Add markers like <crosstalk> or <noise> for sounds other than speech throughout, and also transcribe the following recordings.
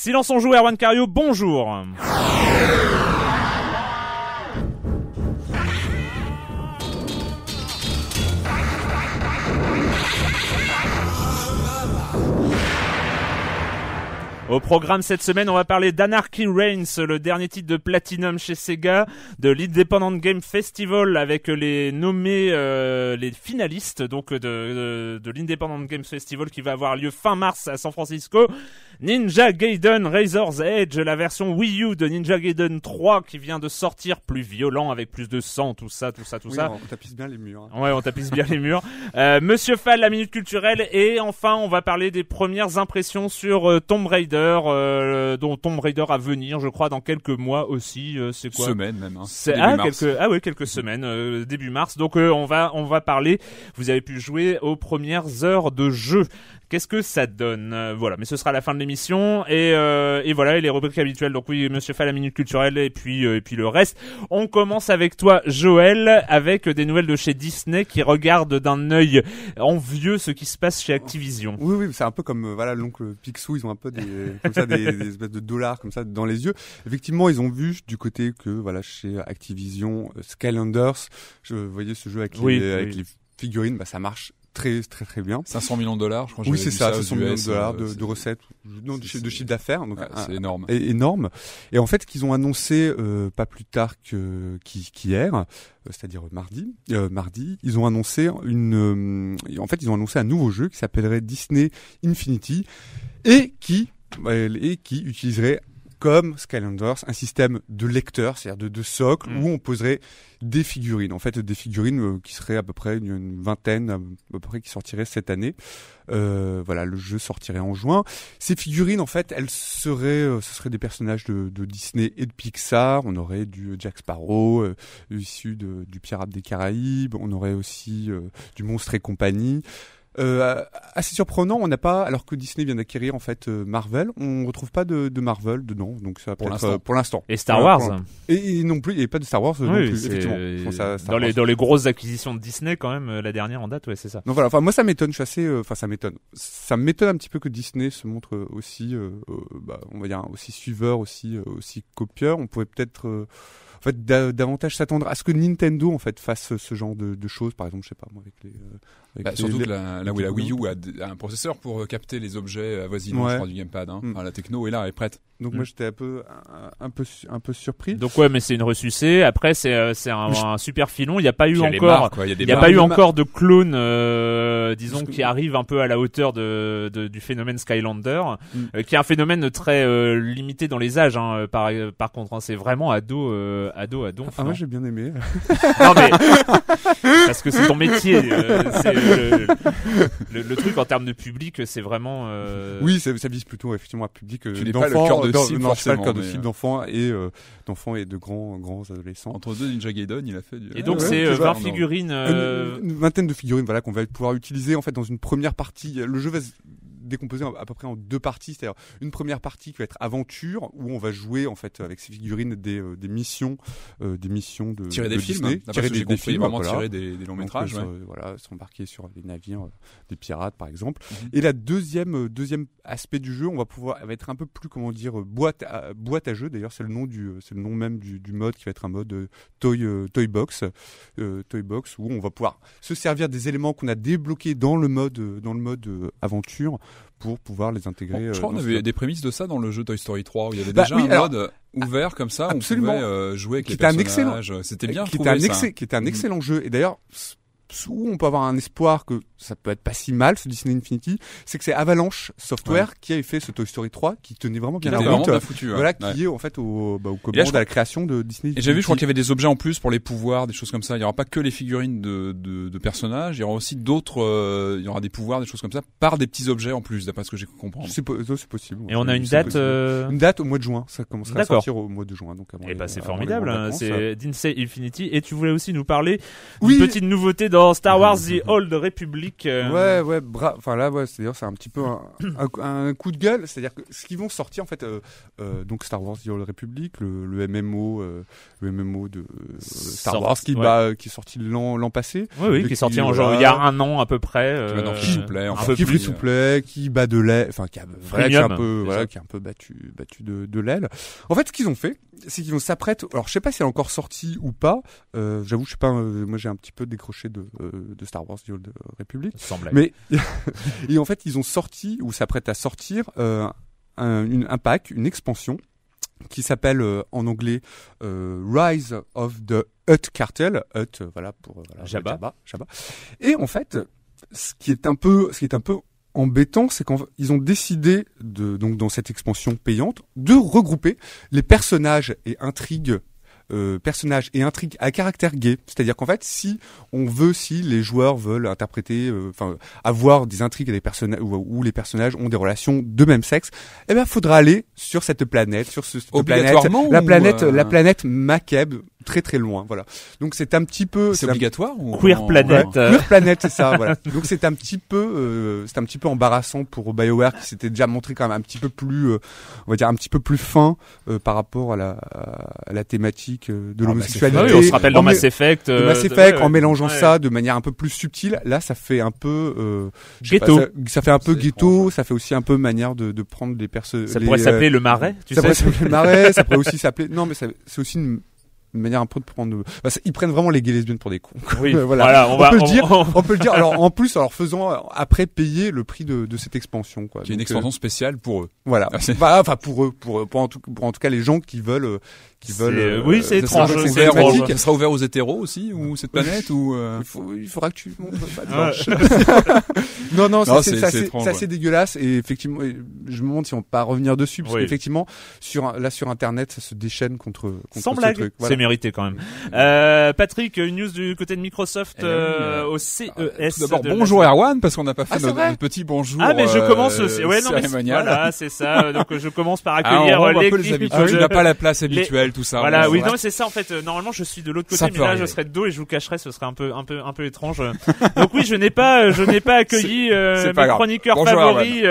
Silence on joue, Erwan Cario, bonjour Au programme cette semaine, on va parler d'Anarchy Reigns, le dernier titre de Platinum chez Sega, de l'Independent Game Festival avec les nommés, euh, les finalistes donc de, de, de l'Independent Game Festival qui va avoir lieu fin mars à San Francisco. Ninja Gaiden Razor's Edge, la version Wii U de Ninja Gaiden 3 qui vient de sortir, plus violent avec plus de sang, tout ça, tout ça, tout Oui, ça. On tapisse bien les murs. hein. Ouais, on tapisse bien les murs. Euh, Monsieur Fall, la minute culturelle, et enfin, on va parler des premières impressions sur euh, Tomb Raider, euh, dont Tomb Raider à venir, je crois, dans quelques mois aussi. euh, c'est quoi Semaine même. Hein. c'est ah, mars. quelques ah ouais quelques semaines euh, début mars donc euh, on va on va parler vous avez pu jouer aux premières heures de jeu Qu'est-ce que ça donne Euh, Voilà, mais ce sera la fin de l'émission et, euh, et voilà et les rubriques habituelles. Donc oui, Monsieur fait la minute culturelle et puis euh, et puis le reste. On commence avec toi, Joël, avec des nouvelles de chez Disney qui regardent d'un œil envieux ce qui se passe chez Activision. Oui, oui, c'est un peu comme euh, voilà l'oncle Picsou, ils ont un peu des <laughs> comme ça des, des espèces de dollars comme ça dans les yeux. Effectivement, ils ont vu du côté que voilà chez Activision euh, Skylanders, je voyez ce jeu avec les, Oui, avec oui. les figurines, bah ça marche très très très bien. 500 millions de dollars, je crois. que Oui, c'est ça, aux 500 millions de dollars euh, de, de recettes, non, de, de chiffre d'affaires, donc ouais, un- c'est énorme. énorme. Et en fait, qu'ils ont annoncé euh, pas plus tard que qu'hi- qu'hier, euh, c'est-à-dire mardi, euh, mardi, ils ont annoncé une, euh, en fait, ils ont annoncé un nouveau jeu qui s'appellerait Disney Infinity et qui euh, et qui utiliserait comme Skylanders, un système de lecteur, c'est-à-dire de, de socle, Mm. où on poserait des figurines. En fait, des figurines euh, qui seraient à peu près une, une vingtaine, à peu près, qui sortiraient cette année. Euh, voilà, le jeu sortirait en juin. Ces figurines, en fait, elles seraient, euh, ce seraient des personnages de, de Disney et de Pixar. On aurait du Jack Sparrow, euh, issu de- du Pirate des Caraïbes. On aurait aussi euh, du Monstre et compagnie. Euh, assez surprenant, on n'a pas, alors que Disney vient d'acquérir en fait euh, Marvel, on retrouve pas de, de Marvel dedans, donc ça va Pour l'instant. euh, pour l'instant. Et Star Wars. Et, et non plus, et pas de Star Wars euh, non plus, effectivement. Bon, ça- Star dans les Wars. dans les grosses acquisitions de Disney quand même euh, la dernière en date, ouais, c'est ça. Donc voilà, enfin moi ça m'étonne, je suis assez, euh, enfin ça m'étonne. Ça m'étonne un petit peu que Disney se montre aussi, euh, euh, bah, on va dire aussi suiveur, aussi euh, aussi copieur. On pourrait peut-être euh, en fait da- davantage s'attendre à ce que Nintendo en fait fasse ce genre de, de choses, par exemple, je sais pas moi avec les. euh, avec Bah, les- surtout les- que la, la, les- la Wii U a, un processeur pour euh, capter les objets avoisinants Ouais. je crois, du gamepad. Hein. Mm. Enfin, la techno est là, elle est prête. Donc Mm. moi j'étais un peu un, un peu un peu surpris. Donc ouais, mais c'est une ressucée. Après, c'est euh, c'est un, Mais je- un super filon. Il n'y a pas eu encore. Il a n'y a pas eu de encore de clone, euh, disons, que- qui arrive un peu à la hauteur de, de- du phénomène Skylander, Mm. euh, qui est un phénomène très euh, limité dans les âges. hein, par, par contre, hein. c'est vraiment ado, euh, euh, ado à donf. Ah, moi non j'ai bien aimé. <laughs> Non mais <laughs> parce que c'est ton métier. euh, c'est le, le- le truc en termes de public, c'est vraiment. euh, Oui, ça, ça vise plutôt effectivement un public euh, Tu n'es pas le d'enfants, cœur de cible, non, pas le cœur de cible euh, d'enfants et euh, d'enfants et de grands grands adolescents. Entre deux Ninja Gaiden, il a fait du. Et donc Ouais, c'est tu euh, vois, 20 non. figurines. euh, Une, une vingtaine de figurines voilà qu'on va pouvoir utiliser en fait dans une première partie. Le jeu va se décomposer à peu près en deux parties, c'est-à-dire une première partie qui va être aventure où on va jouer en fait avec ces figurines des, euh, des missions, euh, des missions de Tirer des de films, Disney, d'après tirer des, des compris, films, vraiment voilà. tirer des, des longs Donc, métrages. ouais. euh, voilà, s'embarquer sur les navires des pirates par exemple. Mhm. Et la deuxième deuxième aspect du jeu, on va pouvoir va être un peu plus comment dire boîte à, boîte à jeu. D'ailleurs, c'est le nom du c'est le nom même du, du mode qui va être un mode toy toy box euh, toy box où on va pouvoir se servir des éléments qu'on a débloqués dans le mode dans le mode aventure pour pouvoir les intégrer. Bon, euh, je crois qu'on avait des prémices de ça dans le jeu Toy Story 3 où il y avait Bah déjà oui, un alors- mode ouvert comme ça, où on Absolument. pouvait euh, jouer avec Qui les personnages. C'était bien qui était un, ça. excellent, qui était un Mhm. excellent jeu. Et d'ailleurs, où on peut avoir un espoir que ça peut être pas si mal ce Disney Infinity, c'est que c'est Avalanche Software qui avait fait ce Toy Story 3 qui tenait vraiment bien la route. bien foutu. ouais. Voilà, Ouais. qui est en fait au, bah, aux là, commandes à la création de Disney. Et j'ai vu, je crois qu'il y avait des objets en plus pour les pouvoirs, des choses comme ça. Il y aura pas que les figurines de, de, de personnages, il y aura aussi d'autres, euh, il y aura des pouvoirs, des choses comme ça, par des petits objets en plus, d'après ce que j'ai comprendre. C'est po- ça, c'est possible. Et on a une date. euh, Une date au mois de juin. Ça commencera à sortir au mois de juin. Donc avant Eh les- ben c'est formidable, hein, c'est Dinsey Infinity. Et tu voulais aussi nous parler Oui. d'une petite nouveauté dans Star Wars The Old Republic. euh, Ouais, ouais, bra... enfin là, ouais, c'est un petit peu un, un- un coup de gueule, c'est-à-dire que ce qu'ils vont sortir en fait, euh, euh, donc Star Wars The Old Republic, le, le MMO, le MMO de euh, Star Sort- Wars qui, ouais. bah, qui est sorti l'an passé, Oui, oui, qui est sorti en qui, genre il y a un an à peu près. Qui to Play, un enfin, qui plus. qui bat de l'aile, enfin qui a qui est un peu, voilà, qui est un peu battu, battu de, de l'aile. En fait, ce qu'ils ont fait, c'est qu'ils vont s'apprêter. Alors, je sais pas si elle est encore sortie ou pas. J'avoue, je sais pas. moi, j'ai un petit peu décroché de, de Star Wars The Old Republic. Mais <laughs> et en fait, ils ont sorti ou s'apprêtent à sortir euh, un, une- un pack, une expansion qui s'appelle euh, en anglais euh, Rise of the Hut Cartel. Hut, euh, voilà pour euh, voilà, Jabba. Jabba, Jabba. Et en fait, ce qui est un peu, ce qui est un peu embêtant, c'est qu'ils ont décidé de donc dans cette expansion payante de regrouper les personnages et intrigues euh, personnages et intrigues à caractère gay. C'est-à-dire qu'en fait, si on veut, si les joueurs veulent interpréter, euh, enfin, avoir des intrigues et des personnages où, où les personnages ont des relations de même sexe, eh ben, faudra aller sur cette planète, sur ce, cette planète, Obligatoirement la planète, euh, la planète Makeb, très très loin. Voilà. Donc c'est un petit peu, C'est un- obligatoire ou Queer en- Planet. Ouais. euh, Queer Planet, c'est ça, <laughs> voilà. Donc c'est un petit peu, euh, c'est un petit peu embarrassant pour BioWare qui s'était déjà montré quand même un petit peu plus, euh, on va dire un petit peu plus fin euh, par rapport à la, à la thématique euh, de Ah, l'homosexualité. Ah oui, on se rappelle dans Mass Effect. euh, Mass Effect, ouais, en mélangeant ouais. ça de manière un peu plus subtile, là ça fait un peu euh, pas, Ghetto. ça, ça fait un peu ghetto, étrange. ça fait aussi un peu manière de, de prendre des personnes. Ça pourrait s'appeler le marais, tu ça sais. pourrait s'appeler le marais, ça pourrait aussi <laughs> s'appeler. Non, mais c'est aussi une, une manière un peu de prendre. Bah, ils prennent vraiment les gays lesbiennes pour des cons. Oui, <laughs> voilà. voilà, on, On va. peut le dire. on- On peut le dire. Alors en plus, en leur faisant euh, après payer le prix de, de cette expansion, quoi. Qui est une euh, extension spéciale pour eux. voilà. Ah, Voilà, Enfin pour eux, pour, eux, pour en tout, pour en tout cas les gens qui veulent, euh, qui veulent. euh, oui, c'est étrange, c'est ouvert étrange. Ça sera ouvert aux hétéros aussi ou cette planète ou euh, Il, faut, il faudra que tu montres pas de Ouais. blanche. non, <laughs> non, Non, ça, c'est assez, assez dégueulasse et effectivement, je me demande si on peut pas revenir dessus parce Oui. qu'effectivement, sur là sur internet, ça se déchaîne contre contre Sans ce blague, truc. c'est Voilà. mérité quand même. Euh, Patrick, une news du côté de Microsoft Eh euh, au CES. Tout d'abord, la- bonjour Erwan, parce qu'on n'a pas fait Ah, notre, petit bonjour. Ah mais je euh, commence aussi. Ouais non mais voilà c'est ça. Donc je commence par Ah, accueillir on les de- n'as pas la place habituelle, tout ça. Voilà, oui, non, c'est ça en fait. Euh, Normalement, je suis de l'autre côté, mais là, je serais de dos et je vous cacherai, ce serait un peu, un peu, un peu étrange. <laughs> donc oui, je n'ai pas, euh, je n'ai pas accueilli euh, mes chroniqueurs favoris.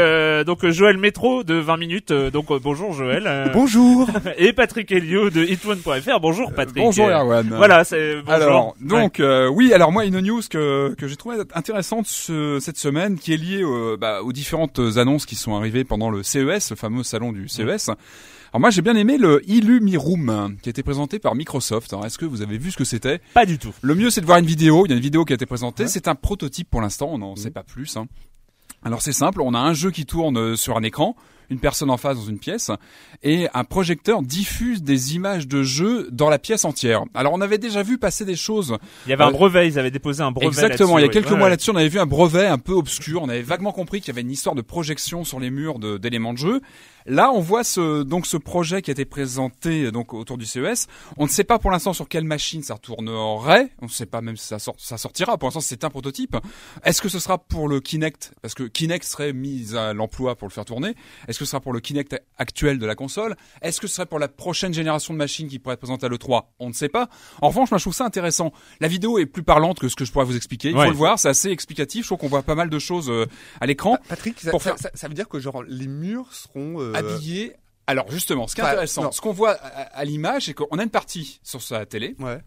donc Joël Métro de 20 minutes. donc bonjour Joël. Bonjour. <laughs> et Patrick Helio de hitone.fr. Bonjour Patrick. Bonjour Erwan. Voilà, c'est bonjour. Alors, donc, oui, alors moi, une news que, que j'ai trouvé intéressante ce- cette semaine, qui est liée bah, aux différentes annonces qui sont arrivées pendant le CES, le fameux salon du CES. Alors moi, j'ai bien aimé le Illumiroom, qui a été présenté par Microsoft. Alors, est-ce que vous avez vu ce que c'était? Pas du tout. Le mieux, c'est de voir une vidéo. Il y a une vidéo qui a été présentée. Ouais. C'est un prototype pour l'instant. On n'en sait pas plus. hein. Alors, c'est simple. On a un jeu qui tourne euh, sur un écran, une personne en face dans une pièce, et un projecteur diffuse des images de jeu dans la pièce entière. Alors on avait déjà vu passer des choses. Il y avait un Euh, brevet, ils avaient déposé un brevet. Exactement, il y a quelques mois Ouais. là-dessus, on avait vu un brevet un peu obscur, on avait vaguement compris qu'il y avait une histoire de projection sur les murs d'éléments de, jeu. Là, on voit ce, donc ce projet qui a été présenté donc autour du CES. On ne sait pas pour l'instant sur quelle machine ça retournerait. On ne sait pas même si ça, sort- ça sortira. Pour l'instant, c'est un prototype. Est-ce que ce sera pour le Kinect? Parce que Kinect serait mis à l'emploi pour le faire tourner. Est-ce que ce sera pour le Kinect actuel de la console? Est-ce que ce serait pour la prochaine génération de machines qui pourrait être présentée à l'E3 On ne sait pas. En revanche, moi, je trouve ça intéressant. La vidéo est plus parlante que ce que je pourrais vous expliquer. Il Ouais. faut le voir, c'est assez explicatif. Je trouve qu'on voit pas mal de choses euh, à l'écran. Patrick, ça, Pour ça- faire- ça- ça veut dire que genre les murs seront euh, habillé. Alors justement, ce qui est intéressant, non. ce qu'on voit à, à l'image, c'est qu'on a une partie sur sa télé, Ouais.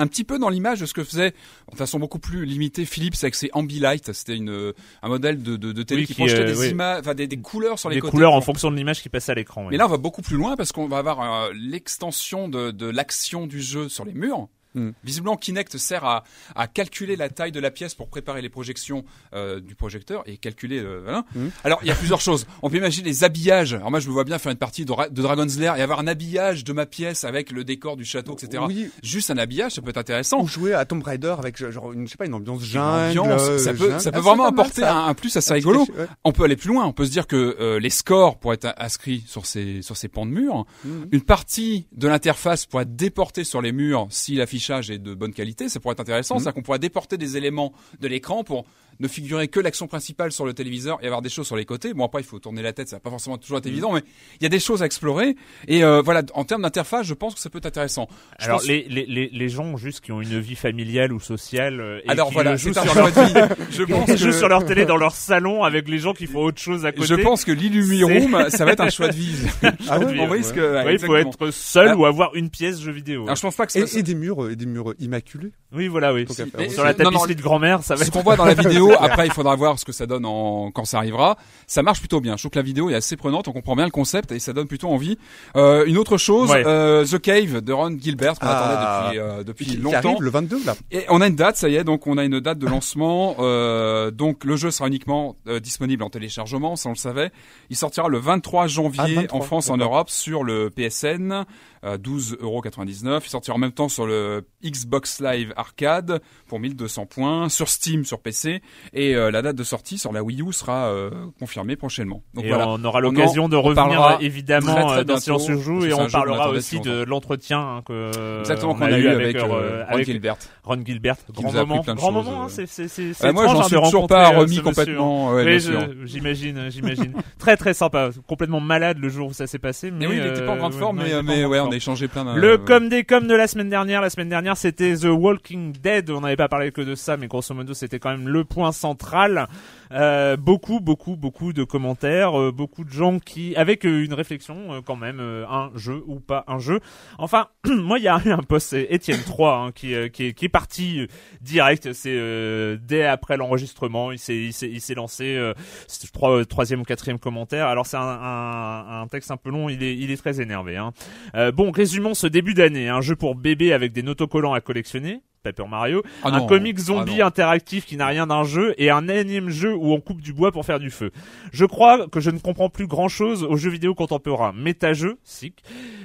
Un petit peu dans l'image de ce que faisait, de façon beaucoup plus limitée, Philips avec ses Ambilight. C'était une un modèle de, de, de télé Oui, qui, qui, projetait euh, des oui. images, enfin des, des couleurs sur les Des côtés. couleurs en fonction de l'image qui passait à l'écran. oui. Mais là, on va beaucoup plus loin parce qu'on va avoir euh, l'extension de, de l'action du jeu sur les murs. Mm. Visiblement, Kinect sert à, à calculer la taille de la pièce pour préparer les projections euh, du projecteur et calculer. euh, voilà. Mm. Alors, il y a plusieurs choses. On peut imaginer les habillages. Alors moi, je me vois bien faire une partie de, Ra- de Dragon's Lair et avoir un habillage de ma pièce avec le décor du château, etc. Oui. Juste un habillage, ça peut être intéressant. Ou jouer à Tomb Raider avec genre une, je sais pas, une ambiance Une jungle. ambiance, euh, ça peut, jungle. ça peut Ah, vraiment apporter ça. un, un plus assez rigolo. ouais. On peut aller plus loin. On peut se dire que les scores pourraient être inscrits sur ces sur ces pans de mur. Mhm. Une partie de l'interface pourrait être déportée sur les murs si l'affichage est de bonne qualité. Ça pourrait être intéressant. Mhm. C'est-à-dire qu'on pourrait déporter des éléments de l'écran pour ne figurer que l'action principale sur le téléviseur et avoir des choses sur les côtés. Bon après il faut tourner la tête, ça va pas forcément toujours être évident, mais il y a des choses à explorer. Et euh, voilà, en termes d'interface, je pense que ça peut être intéressant. Je Alors pense- les, les, les, les gens juste qui ont une vie familiale ou sociale euh, et alors qui voilà, jouent sur leur vie. <laughs> Je pense jouent que- sur leur télé dans leur salon avec les gens qui font autre chose à côté. Je pense que l'Illumi C'est- Room, ça va être un choix de vie. <laughs> Ah ouais, On ouais. risque, ouais, Ouais, il faut être seul Ah. ou avoir une pièce jeu vidéo. Alors je pense pas que Et, ça- et des murs, euh, et des murs immaculés. Oui, voilà, oui. Sur la non, non, tapisserie de grand-mère, ça va ce être qu'on voit dans la <laughs> vidéo, <laughs> après il faudra voir ce que ça donne en... quand ça arrivera. Ça marche plutôt bien. Je trouve que la vidéo est assez prenante, on comprend bien le concept et ça donne plutôt envie. Euh, une autre chose, Ouais. euh, The Cave de Ron Gilbert qu'on Ah. attendait depuis, euh, depuis Qui, qui longtemps. arrive le 22 là. Et on a une date, ça y est, donc on a une date de lancement. Euh, donc le jeu sera uniquement euh, disponible en téléchargement, ça on le savait. Il sortira le 23 janvier Ah, 23, en France, en. Europe, sur le PSN, euh, 12,99€. Il sortira en même temps sur le Xbox Live Arcade pour 1200 points, sur Steam, sur PC, et euh, la date de sortie sur la Wii U sera euh, confirmée prochainement. Donc et voilà. on aura On l'occasion de revenir parlera évidemment très, très euh, dans Silence sur Joue et on parlera aussi de l'entretien hein, que Exactement on qu'on a eu avec, euh, euh, Ron avec Gilbert. Ron Gilbert. Qui Grand moment, plein de grand moment. hein, euh. c'est c'est c'est Euh, c'est moi, j'en hein, suis toujours pas euh, remis monsieur. complètement. <laughs> j'imagine, j'imagine. très très sympa, complètement malade le jour où ça s'est passé. Mais oui, il était pas en euh, grande forme, mais, ouais, on Le comme des comme de la semaine dernière. La semaine dernière, c'était The Walking Dead. On n'avait pas parlé que de ça, mais grosso modo, c'était quand même le point central. Euh, beaucoup, beaucoup, beaucoup de commentaires, euh, beaucoup de gens qui, avec euh, une réflexion euh, quand même, un jeu ou pas un jeu. Enfin, <clears throat> moi, il y a un post, c'est Étienne 3, hein, qui, qui, est, qui est parti direct. C'est dès après l'enregistrement, il s'est, il s'est, il s'est lancé. C'est, je crois, troisième ou quatrième commentaire. Alors c'est un, un, un texte un peu long. Il est, il est très énervé. Hein. Bon, résumons ce début d'année. Un jeu pour bébé avec des autocollants à collectionner. Paper Mario, Ah un non. comic Ah zombie interactif qui n'a rien d'un jeu et un énième jeu où on coupe du bois pour faire du feu. Je crois que je ne comprends plus grand chose aux jeux vidéo contemporains. Méta-jeu, sick.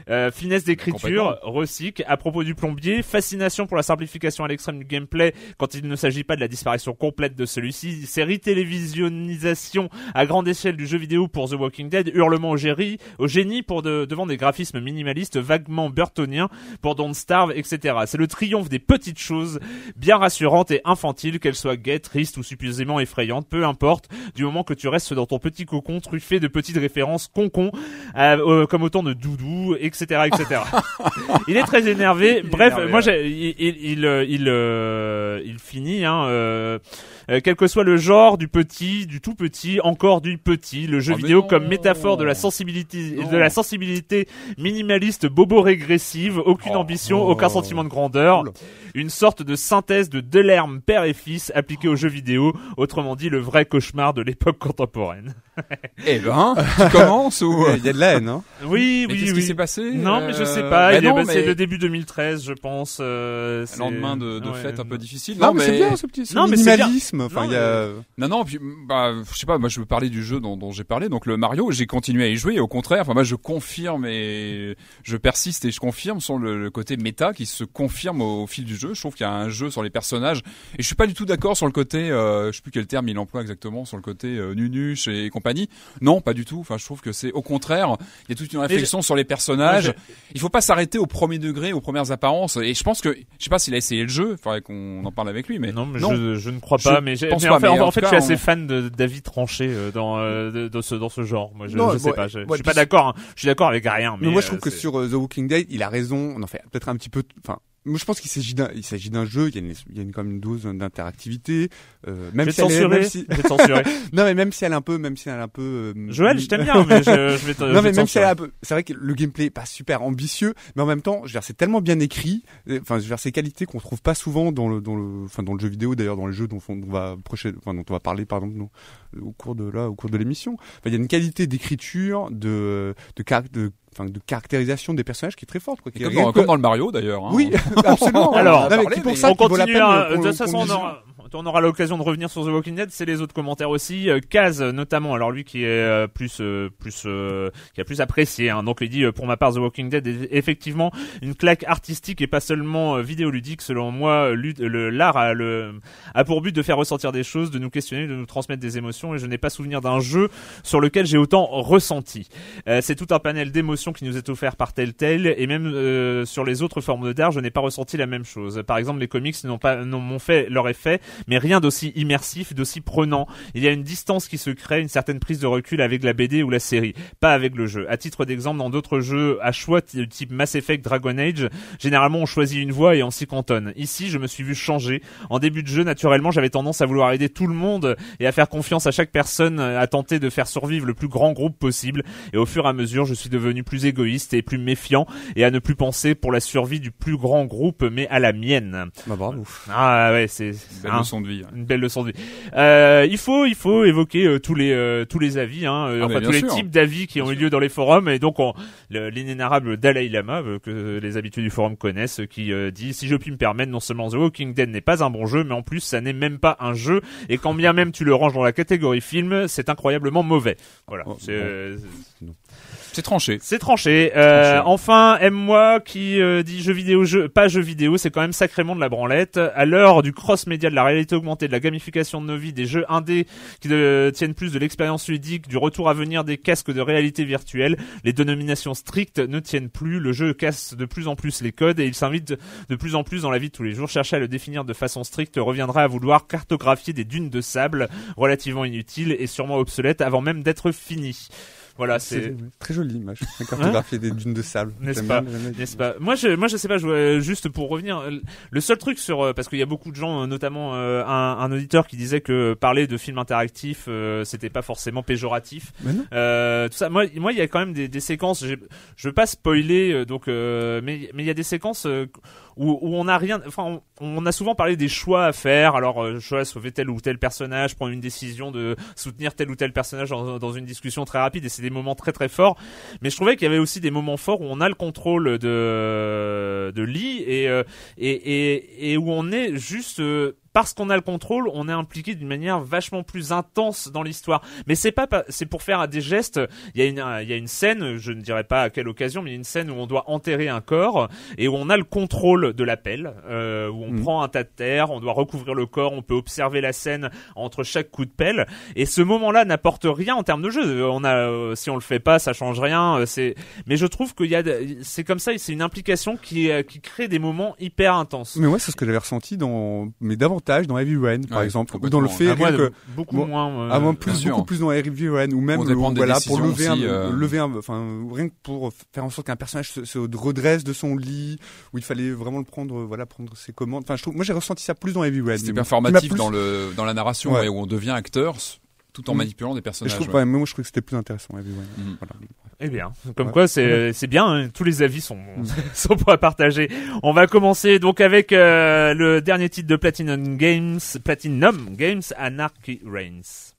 Euh, finesse d'écriture, resic. À propos du plombier, fascination pour la simplification à l'extrême du gameplay quand il ne s'agit pas de la disparition complète de celui-ci. Série télévisionnisation à grande échelle du jeu vidéo pour The Walking Dead. Hurlement au, génie, au génie pour de- devant des graphismes minimalistes vaguement burtoniens pour Don't Starve, etc. C'est le triomphe des petites choses bien rassurantes et infantiles, qu'elles soient gaies, tristes ou supposément effrayantes, peu importe, du moment que tu restes dans ton petit cocon truffé de petites références concon, euh, euh, comme autant de doudou, etc., etc. <laughs> il est très énervé. Bref, énervé, moi, ouais. il, il, il, euh, il, euh, il finit, hein, euh, quel que soit le genre du petit, du tout petit, encore du petit, le jeu Oh, mais vidéo non. comme métaphore de la sensibilité, Non. de la sensibilité minimaliste, bobo régressive, aucune Oh. ambition, aucun sentiment de grandeur, Oula. une sorte de synthèse de Delerme père et fils appliqué aux jeux vidéo, autrement dit le vrai cauchemar de l'époque contemporaine. <laughs> Eh ben, <laughs> tu commences ou Il y a de la haine, hein. Oui, Mais oui, qu'est-ce oui. qui s'est passé? Non, mais je Euh, sais pas. bah il y a- non, bah, C'est mais le début 2013, je pense. euh, lendemain de, de ouais. fête un peu difficile. Non, mais c'est bien ce petit ce Non, mais c'est bien. Enfin, Non, il y a. Non, non, puis, bah, je sais pas, moi je veux parler du jeu dont, dont j'ai parlé, donc le Mario, j'ai continué à y jouer, et au contraire, enfin moi je confirme et je persiste et je confirme sur le, le côté méta qui se confirme au, au fil du jeu. Je trouve qu'il y a un jeu sur les personnages, et je suis pas du tout d'accord sur le côté, euh, je sais plus quel terme il emploie exactement, sur le côté euh, nunuche et compagnie. Non, pas du tout. Enfin, je trouve que c'est au contraire, il y a toute une réflexion sur les personnages. Moi, Il faut pas s'arrêter au premier degré, aux premières apparences, et je pense que, je sais pas s'il a essayé le jeu, il faudrait qu'on en parle avec lui, mais non, mais Je, je ne crois Je pas. Mais pas, en fait, mais en en fait, tout je suis assez on- fan de- d'avis tranchés euh, dans euh, de, de ce dans ce genre. Moi, je, Non, je sais pas. Je, je suis pas d'accord. hein. Je suis d'accord avec rien. Mais Mais moi, je euh, trouve que c'est- sur euh, The Walking Dead, il a raison. On en fait peut-être un petit peu. Enfin, moi, je pense qu'il s'agit d'un, il s'agit d'un jeu. Il y a une, il y a une, quand même une dose d'interactivité. Euh, même si elle est, même si- <laughs> non, mais même si elle est un peu, même si elle est un peu. euh, Joël, je t'aime bien, mais je, je vais te. <laughs> Non mais même si elle est un peu, c'est vrai que le gameplay est pas super ambitieux, mais en même temps, je veux dire, c'est tellement bien écrit, enfin, je veux dire, ces qualités qu'on trouve pas souvent dans le, dans le, enfin, dans le jeu vidéo, d'ailleurs, dans les jeux dont on on va prochain, enfin, dont on va parler, par exemple, dans- au cours de là, au cours de l'émission. Enfin, il y a une qualité d'écriture, de, de, de, enfin, de caractérisation des personnages qui est très forte, quoi. qui comme, dans, que- comme dans le Mario d'ailleurs. hein. Oui, <laughs> absolument. Alors, Non, mais parler, qui pour mais ça on qu'il vaut la continue. peine hein. qu'on- de toute façon, on aura, on aura l'occasion de revenir sur The Walking Dead. C'est les autres commentaires aussi. Euh, Kaz, notamment. Alors lui qui est euh, plus, euh, plus, qui a plus apprécié. Hein. Donc il dit pour ma part The Walking Dead est effectivement une claque artistique et pas seulement vidéoludique. Selon moi, l'art a, le, a pour but de faire ressentir des choses, de nous questionner, de nous transmettre des émotions. Et je n'ai pas souvenir d'un jeu sur lequel j'ai autant ressenti. Euh, c'est tout un panel d'émotions qui nous est offert par Telltale et même euh, sur les autres formes d'art, je n'ai pas ressenti la même chose. Par exemple, les comics n'ont pas n'ont fait leur effet, mais rien d'aussi immersif, d'aussi prenant. Il y a une distance qui se crée, une certaine prise de recul avec la BD ou la série, pas avec le jeu. À titre d'exemple, dans d'autres jeux à choix type Mass Effect, Dragon Age, généralement on choisit une voie et on s'y cantonne. Ici, je me suis vu changer. En début de jeu, naturellement, j'avais tendance à vouloir aider tout le monde et à faire confiance à chaque personne, euh, à tenter de faire survivre le plus grand groupe possible. Et au fur et à mesure, je suis devenu plus égoïste et plus méfiant et à ne plus penser pour la survie du plus grand groupe, mais à la mienne. Bah, bravo. Ah ouais, c'est hein, leçon de vie. une belle leçon de vie. Euh, il faut, il faut évoquer euh, tous les euh, tous les avis, hein, euh, Ah, enfin tous les types d'avis qui Bien ont eu sûr. lieu dans les forums et donc on, le- l'inénarrable Dalai Lama euh, que les habitués du forum connaissent, qui euh, dit si je puis me permettre, non seulement The Walking Dead n'est pas un bon jeu, mais en plus ça n'est même pas un jeu et quand bien même tu le ranges dans la catégorie film, c'est incroyablement mauvais. Voilà, Oh, c'est bon. C'est tranché. c'est tranché. Euh, Tranché. Enfin, aime-moi qui euh, dit jeu vidéo, jeu, pas jeu vidéo, c'est quand même sacrément de la branlette. À l'heure du cross-média, de la réalité augmentée, de la gamification de nos vies, des jeux indés qui euh, tiennent plus de l'expérience ludique, du retour à venir des casques de réalité virtuelle, les dénominations strictes ne tiennent plus. Le jeu casse de plus en plus les codes et il s'invite de, plus en plus dans la vie de tous les jours. Chercher à le définir de façon stricte reviendra à vouloir cartographier des dunes de sable relativement inutiles et sûrement obsolètes avant même d'être fini. Voilà, c'est très jolie image. La cartographie des dunes de sable. N'est-ce pas. N'est-ce pas Moi, je, moi, je sais pas. Je, voulais- juste pour revenir, euh, le seul truc sur euh, parce qu'il y a beaucoup de gens, euh, notamment euh, un, un auditeur qui disait que parler de films interactifs, euh, c'était pas forcément péjoratif. Euh, tout ça. Moi, moi, il y a quand même des, des séquences. Je veux pas spoiler, euh, donc, euh, mais mais il y a des séquences euh, où, on a rien. Enfin, on, on a souvent parlé des choix à faire. Alors, euh, choix sauver tel ou tel personnage, prendre une décision de soutenir tel ou tel personnage dans, dans une discussion très rapide. Et c'est des moments très très forts. Mais je trouvais qu'il y avait aussi des moments forts où on a le contrôle de de Lee et euh, et, et et où on est juste euh, parce qu'on a le contrôle, on est impliqué d'une manière vachement plus intense dans l'histoire. Mais c'est pas, c'est pour faire des gestes. Il y a une, il y a une scène, je ne dirais pas à quelle occasion, mais il y a une scène où on doit enterrer un corps et où on a le contrôle de l'appel, euh, où on Mhm. prend un tas de terre, on doit recouvrir le corps, on peut observer la scène entre chaque coup de pelle. Et ce moment-là n'apporte rien en termes de jeu. On a, euh, si on le fait pas, ça change rien. euh, C'est, mais je trouve qu'il y a, c'est comme ça, c'est une implication qui, euh, qui crée des moments hyper intenses. Mais ouais, c'est ce que j'avais ressenti dans, mais davantage dans Heavy Rain, par Ouais, exemple, ou dans le fait Ah, moi, que, beaucoup moins. euh, moi, bien plus, sûr. beaucoup plus dans Heavy Rain, ou même, le- voilà, pour lever aussi, euh. lever un, enfin, rien que pour faire en sorte qu'un personnage se, se redresse de son lit, où il fallait vraiment le prendre, voilà, prendre ses commandes. Enfin, je trouve, moi, j'ai ressenti ça plus dans Heavy Rain. C'était performatif dans le dans la narration Ouais. où on devient acteur tout en Mm. manipulant des Et personnages. je trouve, ouais. ouais, moi, je trouve que c'était plus intéressant, Heavy Rain. Mm. Voilà. Eh bien, comme Ouais. quoi c'est c'est bien, hein, tous les avis sont Mm. <laughs> sont pas partagés. On va commencer donc avec euh, le dernier titre de Platinum Games, Platinum Games, Anarchy Reigns.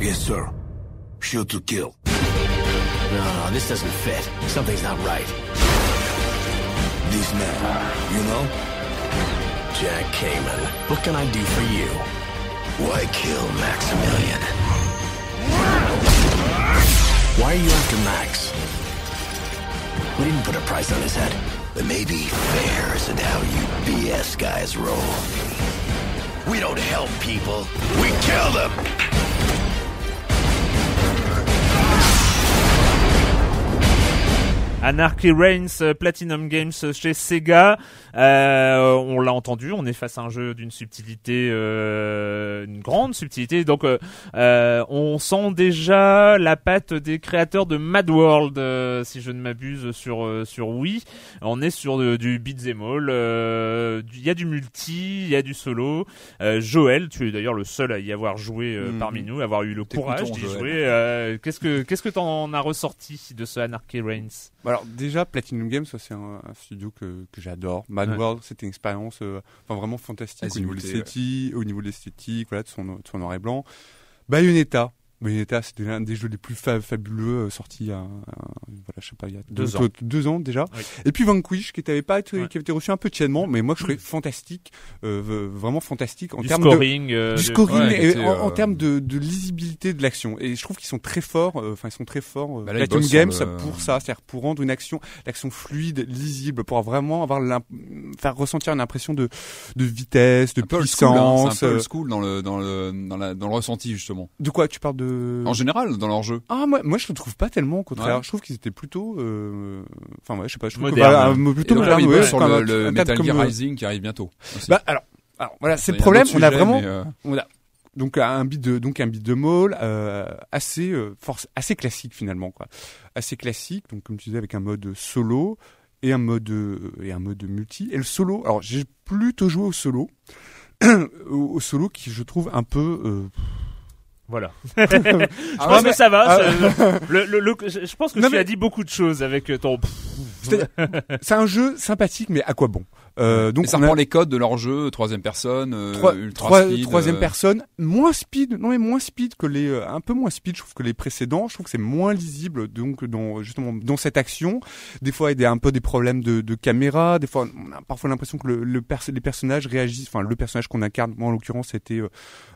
Yes, sir. Shoot to kill. No, no, this doesn't fit. Something's not right. These men, you know? Jack Kamen, what can I do for you? Why kill Maximilian? Why are you after Max? We didn't put a price on his head. But maybe fair isn't how you BS guys roll. We don't help people. We kill them! Anarchy Reigns euh, Platinum Games chez Sega. Euh, on l'a entendu, on est face à un jeu d'une subtilité, euh, une grande subtilité. Donc, euh, euh, on sent déjà la patte des créateurs de Mad World, euh, si je ne m'abuse, sur euh, sur Wii. On est sur de- du beat'em all. euh, Il y a du multi, il y a du solo. Euh, Joël, tu es d'ailleurs le seul à y avoir joué euh, Mhm. parmi nous, avoir eu le courage d'y jouer. Euh, qu'est-ce que qu'est-ce que t'en as ressorti de ce Anarchy Reigns? Alors déjà Platinum Games, c'est un, un studio que, que j'adore. Mad Ouais. World, c'était une expérience euh, enfin, vraiment fantastique au niveau de l'esthétique, au niveau de l'esthétique, voilà, de son, de son noir et blanc. Bayonetta. Bayonetta, c'était l'un des jeux les plus fa- fabuleux euh, sortis il y a, un- voilà, je sais pas, il y a Deux deux, ans. deux ans déjà. Oui. Et puis Vanquish, qui n'avait pas été, Ouais. qui avait été reçu un peu tièdement, mais moi je trouvais fantastique, euh, vraiment fantastique en termes de scoring, euh, du scoring Ouais, et en, en euh, termes de, de lisibilité de l'action. Et je trouve qu'ils sont très forts. Enfin, ils sont très forts. Bah là, Platinum Games le- pour ça, c'est-à-dire pour rendre une action, l'action fluide, lisible, pour vraiment avoir faire ressentir une impression de de vitesse, de un peu old school, hein, puissance. c'est un peu old school dans le dans le dans la dans le ressenti justement. de quoi tu parles de En général, dans leur jeu. ah moi, moi je le trouve pas tellement au contraire. Ouais. Je trouve qu'ils étaient plutôt euh, enfin ouais je sais pas je trouve que, Moderne. voilà, euh, plutôt moderne ouais, bossent sur le, le Metal de Gear euh, Rising qui arrive bientôt. aussi. bah alors alors voilà c'est le problème on a vraiment mais, euh, on a donc un beat de donc un beat de mall euh, assez euh, force assez classique finalement quoi assez classique donc comme tu disais avec un mode solo et un mode euh, et un mode multi et le solo alors j'ai plutôt joué au solo <clears throat> au, au solo qui je trouve un peu euh, Voilà. <laughs> Ah je ouais, pense mais- que ça va. ah. ça- <laughs> le, le- le- je pense que Non, tu mais- as dit beaucoup de choses avec ton. c'est c'est un jeu sympathique mais à quoi bon? Euh, donc et ça on a- reprend les codes de leur jeu, troisième personne, euh, Trois- ultra trois- speed. troisième euh, personne, moins speed, non mais moins speed que les, euh, un peu moins speed, je trouve que les précédents. Je trouve que c'est moins lisible, donc dans justement dans cette action. Des fois, il y a un peu des problèmes de, de caméra. Des fois, on a parfois l'impression que le, le perso- les personnages réagissent. Enfin, le personnage qu'on incarne, moi en l'occurrence, c'était euh,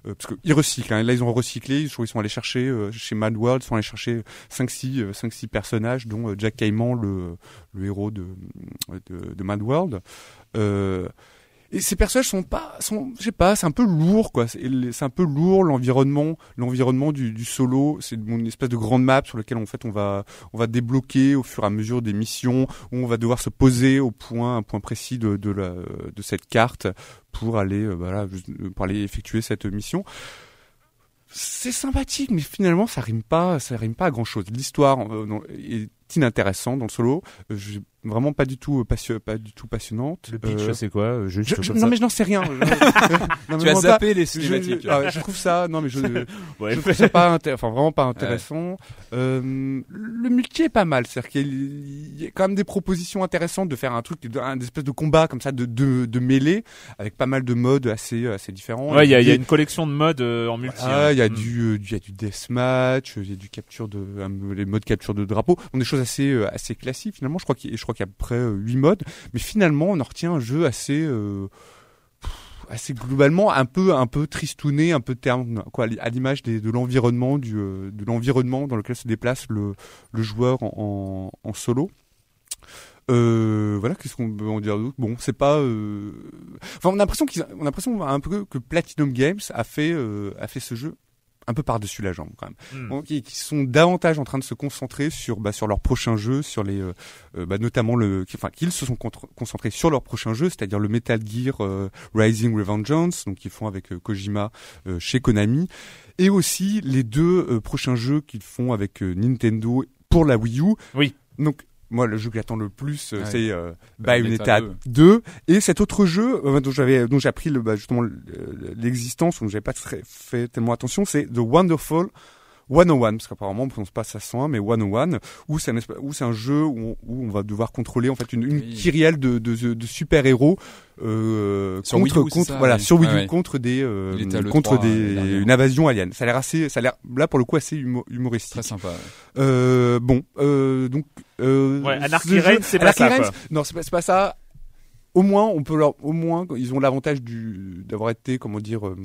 euh, parce qu'ils recyclent. Hein, là, ils ont recyclé. Je trouve qu'ils sont allés chercher euh, chez Mad World, ils sont allés chercher 5 six, euh, cinq, six personnages, dont euh, Jack Cayman, le, le héros de, de, de Mad World. Euh, et ces personnages sont pas, sont, je sais pas, c'est un peu lourd, quoi. C'est un peu lourd l'environnement, l'environnement du, solo. C'est une espèce de grande map sur laquelle en fait on va, on va débloquer au fur et à mesure des missions où on va devoir se poser au point, un point précis de, de cette carte pour aller, euh, voilà, euh, pour aller effectuer cette mission. C'est sympathique, mais finalement ça rime pas, ça rime pas à grand chose. L'histoire est inintéressante dans le solo. Vraiment pas du tout, euh, pas du tout passionnante. Le pitch, Euh, c'est quoi euh, je- je- non mais je n'en sais rien. Je- <laughs> non, Tu as zappé les pas- je, cinématiques. je- ah, je trouve ça, non mais je, <laughs> Ouais. je trouve ça pas, enfin vraiment pas intéressant. Euh, le multi est pas mal, c'est-à-dire qu'il y a- quand même des propositions intéressantes de faire un truc, un espèce de combat comme ça de de, de mêlée avec pas mal de modes assez assez différents. Ouais, il y a, y une collection de modes en multi. ah, hein. il y a Mm. du, il y a du deathmatch, il y a du capture de, les modes capture de drapeau, donc des choses assez, assez classiques finalement. Je crois qu'il, je crois qu'il y a à peu près euh, huit modes, mais finalement on en retient un jeu assez, euh, assez globalement un peu, un peu tristouné, un peu terne, quoi, à l'image de l'environnement du, euh, de l'environnement dans lequel se déplace le, le joueur en, en, solo. Euh, voilà, qu'est-ce qu'on peut en dire d'autre? Bon, c'est pas. euh, Enfin, on a l'impression qu'ils, on a l'impression un peu que Platinum Games a fait, euh, a fait ce jeu un peu par-dessus la jambe quand même. Mm. Bon, qui, qui sont davantage en train de se concentrer sur, bah, sur leur prochain jeu, sur les, euh, euh, bah, notamment le, enfin, qu'ils se sont concentrés sur leur prochain jeu, c'est-à-dire le Metal Gear euh, Rising Revengeance, donc qu'ils font avec euh, Kojima chez Konami, et aussi les deux prochains jeux qu'ils font avec Nintendo pour la Wii U. Oui. Donc moi, le jeu que j'attends le plus, euh, Ouais. c'est euh, Bayonetta Bayonetta 2. Et cet autre jeu euh, dont j'avais, dont j'ai appris le, bah, justement le- l'existence, dont j'avais pas très- fait tellement attention, c'est The Wonderful 101, parce qu'apparemment on ne prononce pas ça 101, mais 101, où c'est un, où c'est un jeu où on, où on va devoir contrôler en fait une, une Oui. kyrielle de, de, de super-héros euh, Sur contre, Wii U, c'est contre ça, voilà, oui. sur Wii U Ouais, ouais. contre des, euh, Il était à l'E3, contre des, dernièrement. une invasion alien. Ça a l'air assez, ça a l'air là pour le coup assez humo- humoristique. Très sympa. ouais. Euh, bon, euh, donc. Euh, Ouais, Anarchy ce jeu- Reigns, c'est pas ça. Non, c'est pas, c'est pas ça. Au moins, on peut leur, au moins, ils ont l'avantage du, d'avoir été, comment dire, euh,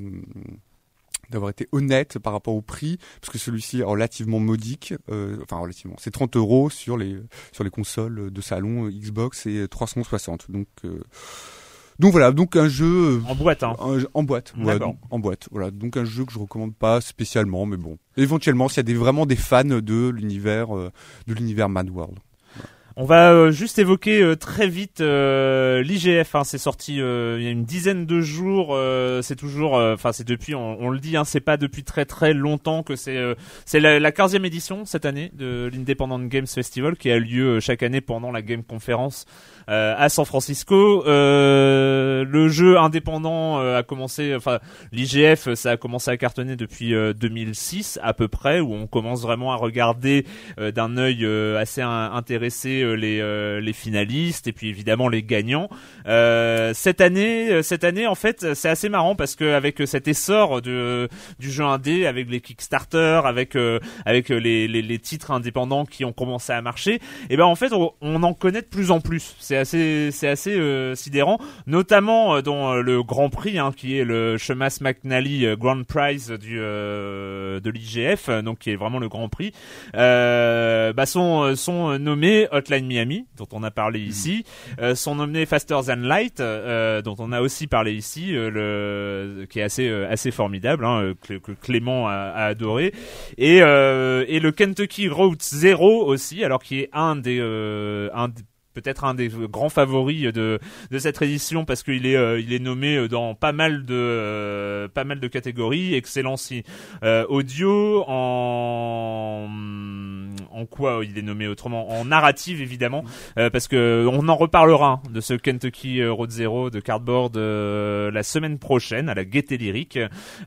d'avoir été honnête par rapport au prix, parce que celui-ci est relativement modique, euh, enfin relativement, c'est 30 euros sur les, sur les consoles de salon euh, Xbox et 360. Donc, euh, donc voilà, donc un jeu. En boîte, hein. un en boîte, voilà, donc, en boîte, voilà. Donc un jeu que je recommande pas spécialement, mais bon, éventuellement s'il y a des, vraiment des fans de l'univers, euh, de l'univers Mad World. On va euh, juste évoquer euh, très vite euh, l'IGF. Hein, c'est sorti il y a une dizaine de jours. c'est toujours, enfin c'est depuis, on, le dit, hein, c'est pas depuis très très longtemps que c'est c'est la, la 15e édition cette année de l'Independent Games Festival qui a lieu chaque année pendant la Game Conference à San Francisco. Euh, le jeu indépendant euh, a commencé, enfin l'IGF, ça a commencé à cartonner depuis euh, 2006 à peu près, où on commence vraiment à regarder euh, d'un œil euh, assez in- intéressé euh, les euh, les finalistes et puis évidemment les gagnants. Euh, cette année, euh, cette année en fait, c'est assez marrant parce que avec euh, cet essor de du jeu indé, avec les Kickstarter, avec euh, avec euh, les, les les titres indépendants qui ont commencé à marcher, et ben en fait on, en connaît de plus en plus. Assez c'est assez euh, sidérant, notamment euh, dans euh, le Grand Prix hein, qui est le Chemas McNally euh, Grand Prize du euh, de l'IGF, donc qui est vraiment le Grand Prix. Euh, bah sont sont nommés Hotline Miami dont on a parlé ici, euh, sont nommés Faster Than Light euh, dont on a aussi parlé ici, euh, le qui est assez euh, assez formidable hein, que, que Clément a, a adoré. Et euh, et le Kentucky Road Zero aussi alors qui est un des euh, un des- peut-être un des grands favoris de de cette édition parce qu'il est euh, il est nommé dans pas mal de euh, pas mal de catégories. Excellence euh, audio en en quoi il est nommé autrement en narrative évidemment euh, parce que on en reparlera hein, de ce Kentucky euh, Road Zero de Cardboard euh, la semaine prochaine à la Gaieté Lyrique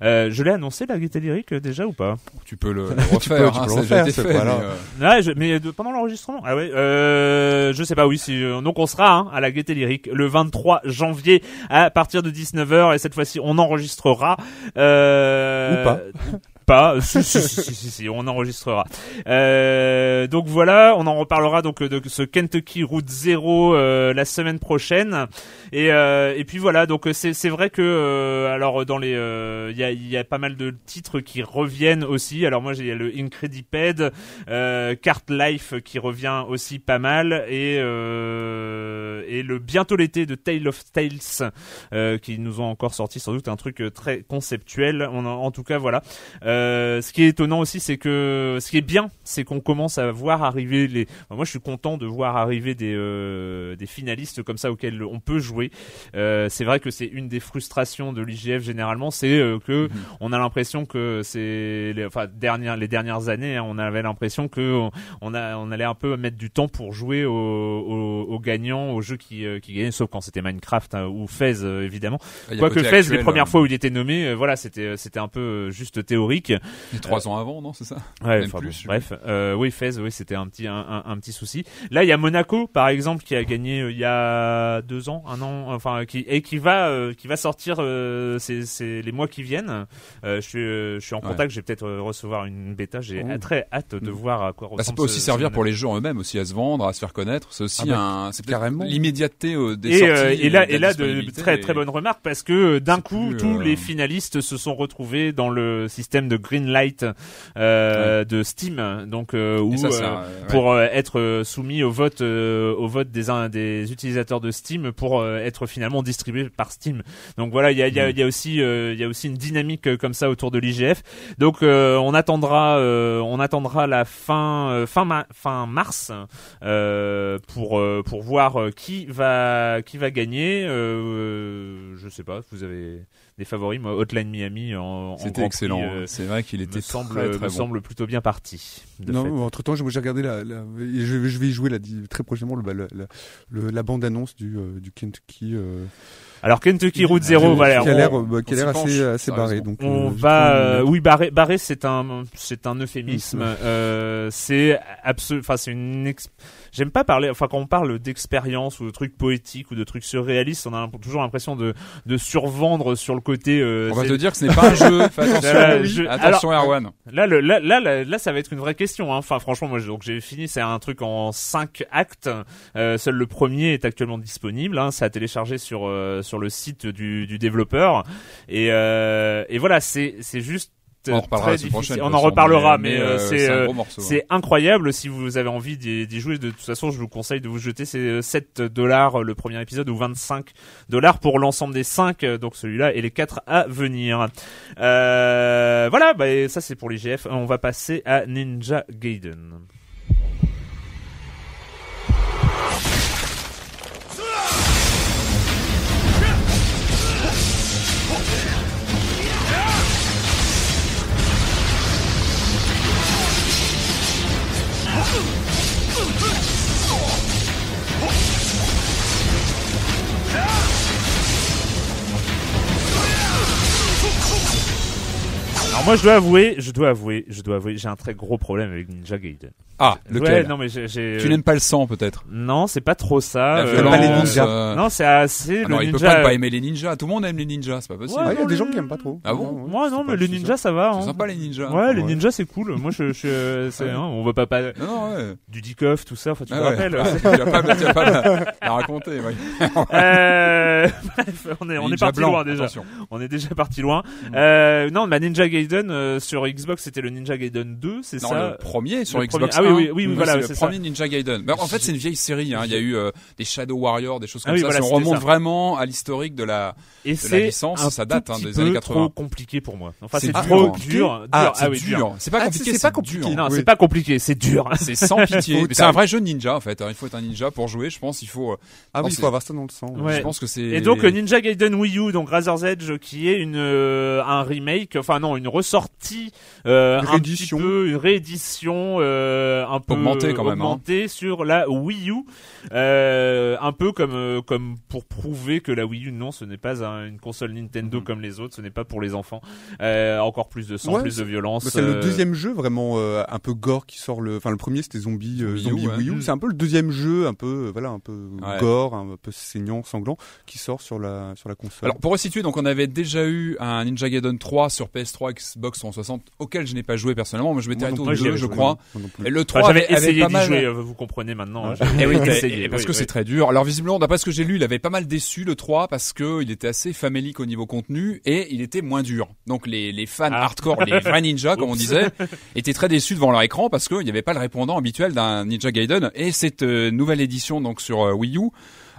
euh, je l'ai annoncé la Gaieté Lyrique euh, déjà ou pas? Tu peux le, <laughs> le refaire, tu hein, peux le ça a déjà refaire, fait. là. mais, euh, Ouais, je- mais de- pendant l'enregistrement Ah ouais, euh, je sais pas, oui, si, euh, donc on sera hein, à la Gaieté Lyrique le 23 janvier à partir de 19h et cette fois-ci on enregistrera. Euh, Ou pas. <laughs> Pas, <laughs> si, si, si, on enregistrera. Euh, donc voilà, on en reparlera donc de ce Kentucky Route Zero euh, la semaine prochaine. Et, euh, et puis voilà, donc c'est c'est vrai que euh, alors dans les euh, il y a y a pas mal de titres qui reviennent aussi. Alors moi j'ai le Incrediped, euh, Cart Life qui revient aussi pas mal et euh, et le bientôt l'été de Tale of Tales euh, qui nous ont encore sorti sans doute un truc euh, très conceptuel. On en, en tout cas voilà. Euh, ce qui est étonnant aussi, c'est que ce qui est bien, c'est qu'on commence à voir arriver les. enfin, moi, je suis content de voir arriver des euh, des finalistes comme ça auxquels on peut jouer. Euh, c'est vrai que c'est une des frustrations de l'IGF généralement, c'est euh, que Mhm. on a l'impression que c'est les, enfin dernières les dernières années, hein, on avait l'impression que on, a on allait un peu mettre du temps pour jouer aux, aux, aux gagnants, aux jeux qui euh, qui gagnaient, sauf quand c'était Minecraft hein, ou Fez euh, évidemment. Quoique Fez, les premières euh, fois où il était nommé, euh, voilà, c'était euh, c'était un peu euh, juste théorique. Et trois ans avant, non, c'est ça Ouais, Même enfin plus, bon, bref, euh, oui, Fez, oui, c'était un petit un, un, un petit souci. Là, il y a Monaco, par exemple, qui a gagné euh, il y a deux ans, un an, enfin, qui et qui va euh, qui va sortir euh, c'est c'est les mois qui viennent. Euh, je suis euh, je suis en Ouais. contact, je vais peut-être euh, recevoir une bêta. J'ai Oh. très hâte de Mm. voir à quoi ressemble. Bah, ça peut aussi ce- servir ce pour les jeux en eux-mêmes aussi à se vendre, à se faire connaître. C'est aussi Ah bah, un, c'est carrément. l'immédiateté euh, des et, sorties. euh, et là, de et là, de très et- très bonne remarque parce que d'un coup, plus, tous euh, les finalistes se sont retrouvés dans le système de Greenlight euh, de Steam, donc euh, où Et ça, euh, ça, pour être soumis au vote au vote des des utilisateurs de Steam pour être finalement distribué par Steam. Donc voilà, il y a, il y a, il y a aussi il y a aussi une dynamique comme ça autour de l'IGF. Donc on attendra on attendra la fin fin ma- fin mars pour pour voir qui va qui va gagner. Euh, je sais pas, vous avez des favoris. Moi, Hotline Miami en, en C'était Grand excellent. Euh, C'est vrai qu'il était me semble, très, très me bon. semble plutôt bien parti. de non, fait. entre temps, j'ai regardé la, la- je, vais- je vais y jouer di- très prochainement le, bah, la bande annonce du, euh, du Kentucky. euh, Alors Kentucky Route qui- Zero, voilà. qui a l'air, bah, qui a on l'air s'y assez, assez barré. Donc, On euh, va, euh, oui, barré, barré, c'est un, c'est un euphémisme. C'est absolu, enfin, c'est une. J'aime pas parler, enfin, quand on parle d'expérience ou de trucs poétiques ou de trucs surréalistes, on a toujours l'impression de, de survendre sur le côté. euh, On va te dire que ce n'est pas un jeu. <laughs> Fais attention. Voilà, je- Attention, alors- Erwan. Là, le, là, là, là, là, ça va être une vraie question. Hein. Enfin, franchement, moi, j'ai- donc j'ai fini. C'est un truc en 5 actes. Euh, seul le premier est actuellement disponible. Hein. C'est à télécharger sur euh, sur le site du, du développeur. Et, euh, et voilà, c'est c'est juste. On en reparlera très difficile. On en mais, mais, euh, euh, c'est euh, incroyable. Si vous avez envie d'y jouer, de toute façon, je vous conseille de vous jeter ces 7 dollars le premier épisode ou 25 dollars pour l'ensemble des 5, donc celui-là et les 4 à venir. Euh, voilà, bah, ça c'est pour les GF. On va passer à Ninja Gaiden. Alors moi je dois avouer, je dois avouer, je dois avouer, j'ai un très gros problème avec Ninja Gaiden. Ah, Ouais, lequel non mais j'ai, j'ai- Tu n'aimes pas le sang, peut-être? Non, c'est pas trop ça. Euh, violence, pas les ninjas. euh, Non, c'est assez ah le non, il peut ninja. pas ne pas aimer les ninjas. Tout le monde aime les ninjas, c'est pas possible. Ah, il y a des gens qui aiment pas trop. Ah bon Moi non, mais les ninjas ça va. C'est hein. sympa les ninjas. Ouais, les ouais. ninjas c'est cool. Moi je, je, <laughs> c'est, Ouais. hein, on va pas pas Non, non, ouais. du Dikoff tout ça. Enfin, tu Ah te ouais. rappelles. tu vas pas, tu vas pas <laughs> la, raconter. ouais. Euh, bref, on est on est Ninja parti loin déjà. On est déjà parti loin. Mm. Euh, non, bah Ninja Gaiden euh, sur Xbox c'était le Ninja Gaiden 2, c'est Non, ça le premier sur Xbox ah oui, 1. oui, oui, oui, voilà, c'est c'est le ça. premier Ninja Gaiden. Mais en fait, c'est une vieille série. Hein. Il y a eu euh, des Shadow Warriors, des choses comme Ah oui, ça. voilà, si on remonte ça. vraiment à l'historique de la. Et la c'est licence, un ça date, hein, petit des peu années 80. trop compliqué pour moi. Enfin, c'est Ah, trop compliqué dur. dur. Ah, c'est oui, dur. C'est pas Ah, compliqué. c'est pas compliqué. Non, Oui. c'est pas compliqué, c'est dur. <laughs> C'est sans pitié. <laughs> C'est un vrai jeu de ninja en fait. hein. Il faut être un ninja pour jouer. Je pense. Il faut. euh, Ah oui, il c'est- faut avoir ça dans le sang. Je pense que c'est. Et donc euh, Ninja Gaiden Wii U, donc Razor's Edge, qui est une euh, un remake, enfin non, une ressortie, euh, Une un réédition. petit peu, une réédition, euh, un peu Augmentée, quand même, hein. sur la Wii U, euh, un peu comme euh, comme pour prouver que la Wii U, non, ce n'est pas un- une console Nintendo Mhm. comme les autres, ce n'est pas pour les enfants, euh, encore plus de sang, Ouais, plus de violence. C'est le euh, deuxième jeu vraiment euh, un peu gore qui sort le. Enfin, le premier c'était Zombie, euh, Wii U, Zombie ouais. Wii U. Mm. C'est un peu le deuxième jeu, un peu euh, voilà, un peu Ouais. gore, un peu saignant, sanglant, qui sort sur la sur la console. Alors pour resituer, donc on avait déjà eu un Ninja Gaiden 3 sur PS3, Xbox 360, auquel je n'ai pas joué personnellement. Moi je m'étais arrêté au plus, 2, j'y ai je crois. Et le Enfin, 3 j'avais essayé d'y jouer, euh, vous comprenez maintenant. hein, Ouais. j'avais Eh oui, essayé, et parce oui, que oui. c'est très dur. Alors visiblement, d'après ce que j'ai lu, il avait pas mal déçu le 3 parce que il était assez famélique au niveau contenu et il était moins dur. Donc les, les fans Ah. hardcore, les vrais ninjas comme on disait, <laughs> étaient très déçus devant leur écran parce qu'il n'y avait pas le répondant habituel d'un Ninja Gaiden. Et cette euh, nouvelle édition donc sur euh, Wii U.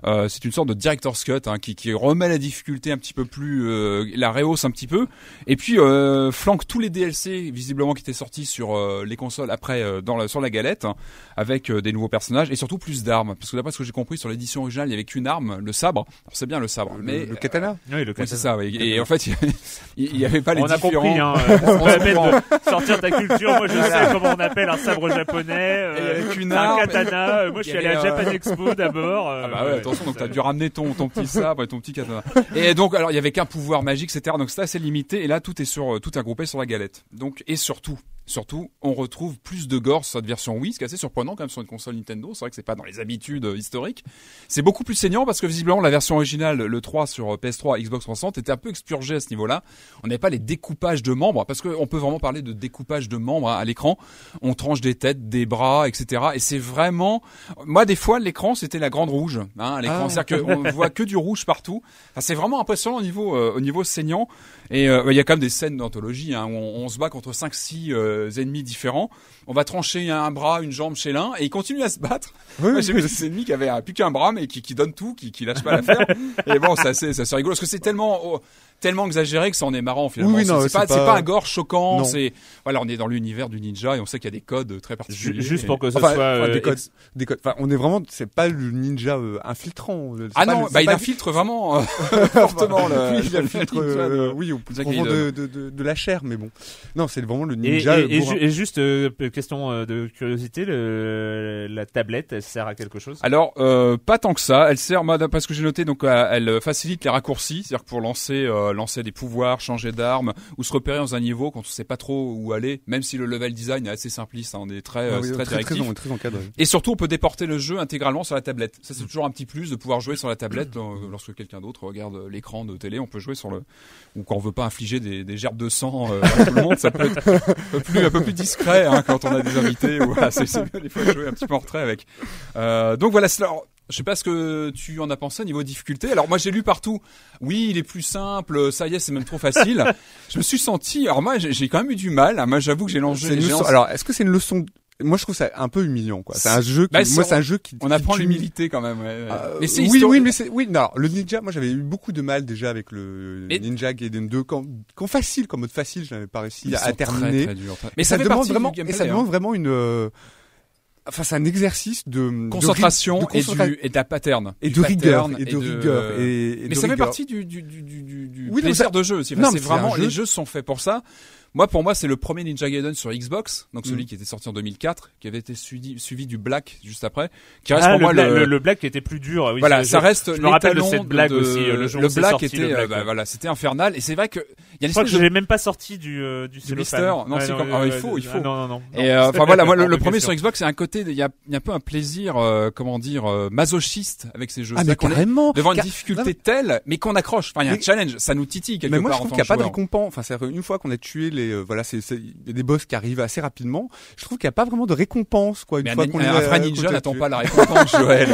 euh, c'est une sorte de director's cut hein, qui, qui remet la difficulté un petit peu plus, euh, la rehausse un petit peu, et puis euh, flanque tous les DLC visiblement qui étaient sortis sur euh, les consoles après euh, dans la, sur la galette, hein, avec euh, des nouveaux personnages et surtout plus d'armes. Parce que d'après ce que j'ai compris sur l'édition originale, il y avait qu'une arme, le sabre. Alors, C'est bien le sabre, Le- mais le katana. Oui, le oui, c'est ça. oui. Et en fait, <laughs> il n'y avait pas les on a différents. compris, hein. <laughs> euh, On prend. de sortir ta culture. Moi, je Voilà. sais comment on appelle un sabre japonais. Euh, qu'une un arme. katana. Moi, je suis allé à Japan Expo d'abord. euh, Ah bah ouais, ouais. Attention, donc t'as dû ramener ton, ton petit <laughs> sabre et ton petit katana. Et donc, alors, il y avait qu'un pouvoir magique, etc. Donc c'était assez limité. Et là, tout est sur, euh, tout est groupé sur la galette. Donc, et surtout, surtout, on retrouve plus de gore sur cette version Wii, ce qui est assez surprenant quand même sur une console Nintendo. C'est vrai que c'est pas dans les habitudes euh, historiques. C'est beaucoup plus saignant parce que visiblement, la version originale, le 3 sur euh, PS3, Xbox 360, était un peu expurgée à ce niveau-là. On n'avait pas les découpages de membres parce qu'on peut vraiment parler de découpage de membres hein, à l'écran. On tranche des têtes, des bras, etc. Et c'est vraiment, moi, des fois, l'écran, c'était la grande rouge, hein, à l'écran. Ah. C'est-à-dire qu'on voit que du rouge partout. Enfin, c'est vraiment impressionnant au niveau, euh, au niveau saignant. Et euh, il y a quand même des scènes d'anthologie hein, où on, on se bat contre 5-6 euh, ennemis différents. On va trancher un bras, une jambe chez l'un et il continue à se battre. Oui, J'ai vu des ennemis qui avaient euh, plus qu'un bras mais qui, qui donnent tout, qui, qui lâchent pas l'affaire. <laughs> et bon, c'est assez, c'est assez rigolo parce que c'est tellement, oh, tellement exagéré que ça en est marrant finalement. Oui, C'est- pas, pas- pas un gore choquant. C'est voilà, on est dans l'univers du ninja et on sait qu'il y a des codes très particuliers. Ju- Juste pour que ce Enfin, soit. euh, des codes, ex- des codes. Enfin, on est vraiment, c'est pas le ninja euh, infiltrant. Ah pas non, le- bah il infiltre vraiment <laughs> euh, fortement le. oui, il infiltre, oui, de, de, de, de la chair, mais bon. Non, c'est vraiment le ninja. et- et bourrin. ju- et juste euh, question euh, de curiosité, le, la tablette, elle sert à quelque chose? Alors euh, pas tant que ça. Elle sert, parce que j'ai noté, donc elle facilite les raccourcis, c'est-à-dire pour lancer, euh, lancer des pouvoirs, changer d'arme ou se repérer dans un niveau quand on sait pas trop où aller, même si le level design est assez simpliste, hein, on est très, Ah oui, très, très, très, directif. très, très encadré. Et surtout, on peut déporter le jeu intégralement sur la tablette. Ça, Mm. c'est toujours un petit plus de pouvoir jouer sur la tablette <clears throat> lorsque quelqu'un d'autre regarde l'écran de télé. On peut jouer sur le ou quand on veut pas infliger des, des gerbes de sang euh, à tout le monde, ça peut être un peu plus, un peu plus discret hein, quand on a des invités. Ou, voilà, c'est c'est mieux des fois de jouer un petit peu en retrait avec. Euh, donc voilà. alors, je sais pas ce que tu en as pensé au niveau difficulté. Alors moi j'ai lu partout. Oui, il est plus simple. Ça y est, c'est même trop facile. je me suis senti. Alors moi j'ai quand même eu du mal. Moi j'avoue que j'ai lancé- Alors, est-ce que c'est une leçon Moi, je trouve ça un peu humiliant, quoi. C'est un jeu. Qui, Bah, moi, c'est un jeu qui. on apprend l'humilité quand même. ouais, ouais. Euh, mais c'est oui, historique. oui, mais c'est oui. Non, le ninja, moi, j'avais eu beaucoup de mal déjà avec le Mais- Ninja Gaiden 2 quand, quand facile, quand mode facile, je n'avais pas réussi Ils à sont terminer. Très, très durs. Mais ça, fait demande vraiment, et gameplay, ça hein. demande vraiment une. euh, Enfin, c'est un exercice de de concentration de et, concentra- du, et de la pattern. et de rigueur et de rigueur et, et Mais de ça fait partie du, du, du, du, du, Oui, plaisir ça- de jeu aussi. Enfin, c'est vraiment, les jeux sont faits pour ça. Moi, pour moi, c'est le premier Ninja Gaiden sur Xbox, donc celui Mm. qui était sorti en 2004, qui avait été suivi, suivi du Black juste après, qui reste Ah, pour le, moi bla- le, le, le black était plus dur. Oui, voilà, ça reste je me rappelle de cette blague de- aussi, le jour où c'est Black sorti, était, le Black, bah, ouais. voilà, c'était infernal. Et c'est vrai que il y a une Je crois que je l'ai même pas sorti du, euh, du blister. Non, c'est comme- ah, il faut, il ah, faut. non, non, non. Et euh, <laughs> enfin voilà, moi le, le <laughs> premier sur Xbox, c'est un côté, il y a, il y a un peu un plaisir, euh, comment dire, masochiste avec ces jeux. Ah, mais carrément. devant une difficulté telle, mais qu'on accroche. Enfin, il y a un challenge, ça nous titille quelque Mais moi, je part trouve qu'il n'y a pas de récompense. Enfin, c'est une fois qu'on a tué les, euh, voilà, c'est, des boss qui arrivent assez rapidement. Je trouve qu'il n'y a pas vraiment de récompense, quoi. Une Mais fois un, qu'on un vrai qu'on ninja n'attend pas la récompense, <laughs> Joël.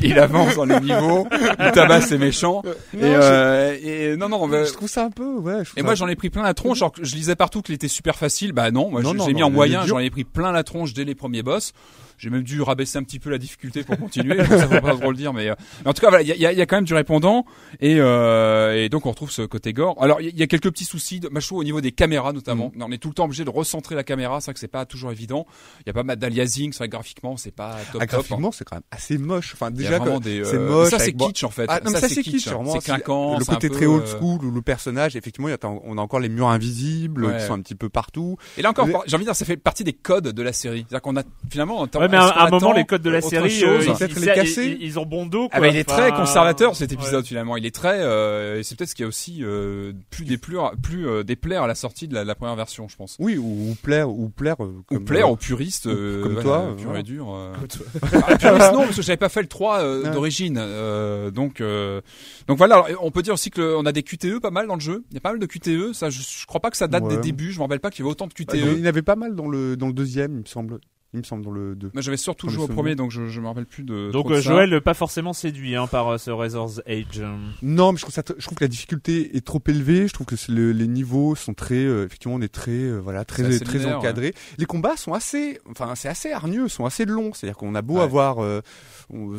Il avance dans les niveaux, il tabasse ses méchants. Non, et, euh, et non, non, je, bah, je trouve ça un peu, ouais. je trouve et moi j'en ai pris plein la tronche. Genre, je lisais partout qu'il était super facile. Bah non, moi Non, non, j'ai mis non, en moyen, j'en ai pris plein la tronche dès les premiers boss. J'ai même dû rabaisser un petit peu la difficulté pour continuer. ça faut pas trop le dire, mais, euh, mais en tout cas voilà, il y a, y a- il y a quand même du répondant et, euh, et donc on retrouve ce côté gore. Alors il y a- il y a quelques petits soucis, de, trouve, au niveau des caméras notamment. Mm. On est tout le temps obligé de recentrer la caméra, c'est vrai que c'est pas toujours évident. Il y a pas mal d'aliasing, c'est vrai que graphiquement c'est pas top Ah, hein. graphiquement, c'est quand même assez moche. Enfin, déjà, des, c'est euh, moche. Ça c'est kitsch en fait. Ah, non, mais ça, c'est kitsch, vraiment. C'est clinquant. Le côté très old euh, school où le personnage, effectivement, il y a- on a encore les murs invisibles qui sont un petit peu partout. Et là encore, j'ai envie de dire, ça fait partie des codes de la série. C'est-à-dire qu'on a finalement. Mais à, un moment, les codes de la série, chose euh, ils, les casser. ils- ils ont bon dos. Ah quoi. bah il est très conservateur cet ouais. épisode finalement. Il est très euh, et c'est peut-être ce qui a aussi euh, plus déplaire, plus euh, déplaire à la sortie de la, la première version, je pense. Oui, ou, ou plaire, ou plaire. euh, Ou comme, plaire euh, aux puristes euh, comme toi, euh, pur et dur. euh. Ah, puriste, non <laughs> parce que j'avais pas fait le 3 euh, Ouais. d'origine. euh, donc euh, donc voilà, alors, on peut dire aussi que le- on a des QTE pas mal dans le jeu. Il y a pas mal de QTE, ça je, je crois pas que ça date Ouais. des débuts, je me rappelle pas qu'il y avait autant de Ah, QTE. Il y en avait pas mal dans le, dans le deuxième, il me semble. Il me semble dans le 2. Moi j'avais surtout joué au premier donc je, je me rappelle plus de Donc trop de euh, ça. Joël, pas forcément séduit hein, par euh, ce Razor's Age. euh. Non, mais je trouve ça, je trouve que la difficulté est trop élevée. Je trouve que le- les niveaux sont très, euh, effectivement, on est très, euh, voilà, très, très linéaire, encadrés. Les combats sont assez, enfin, c'est assez hargneux, sont assez longs. C'est-à-dire qu'on a beau Ouais. avoir euh,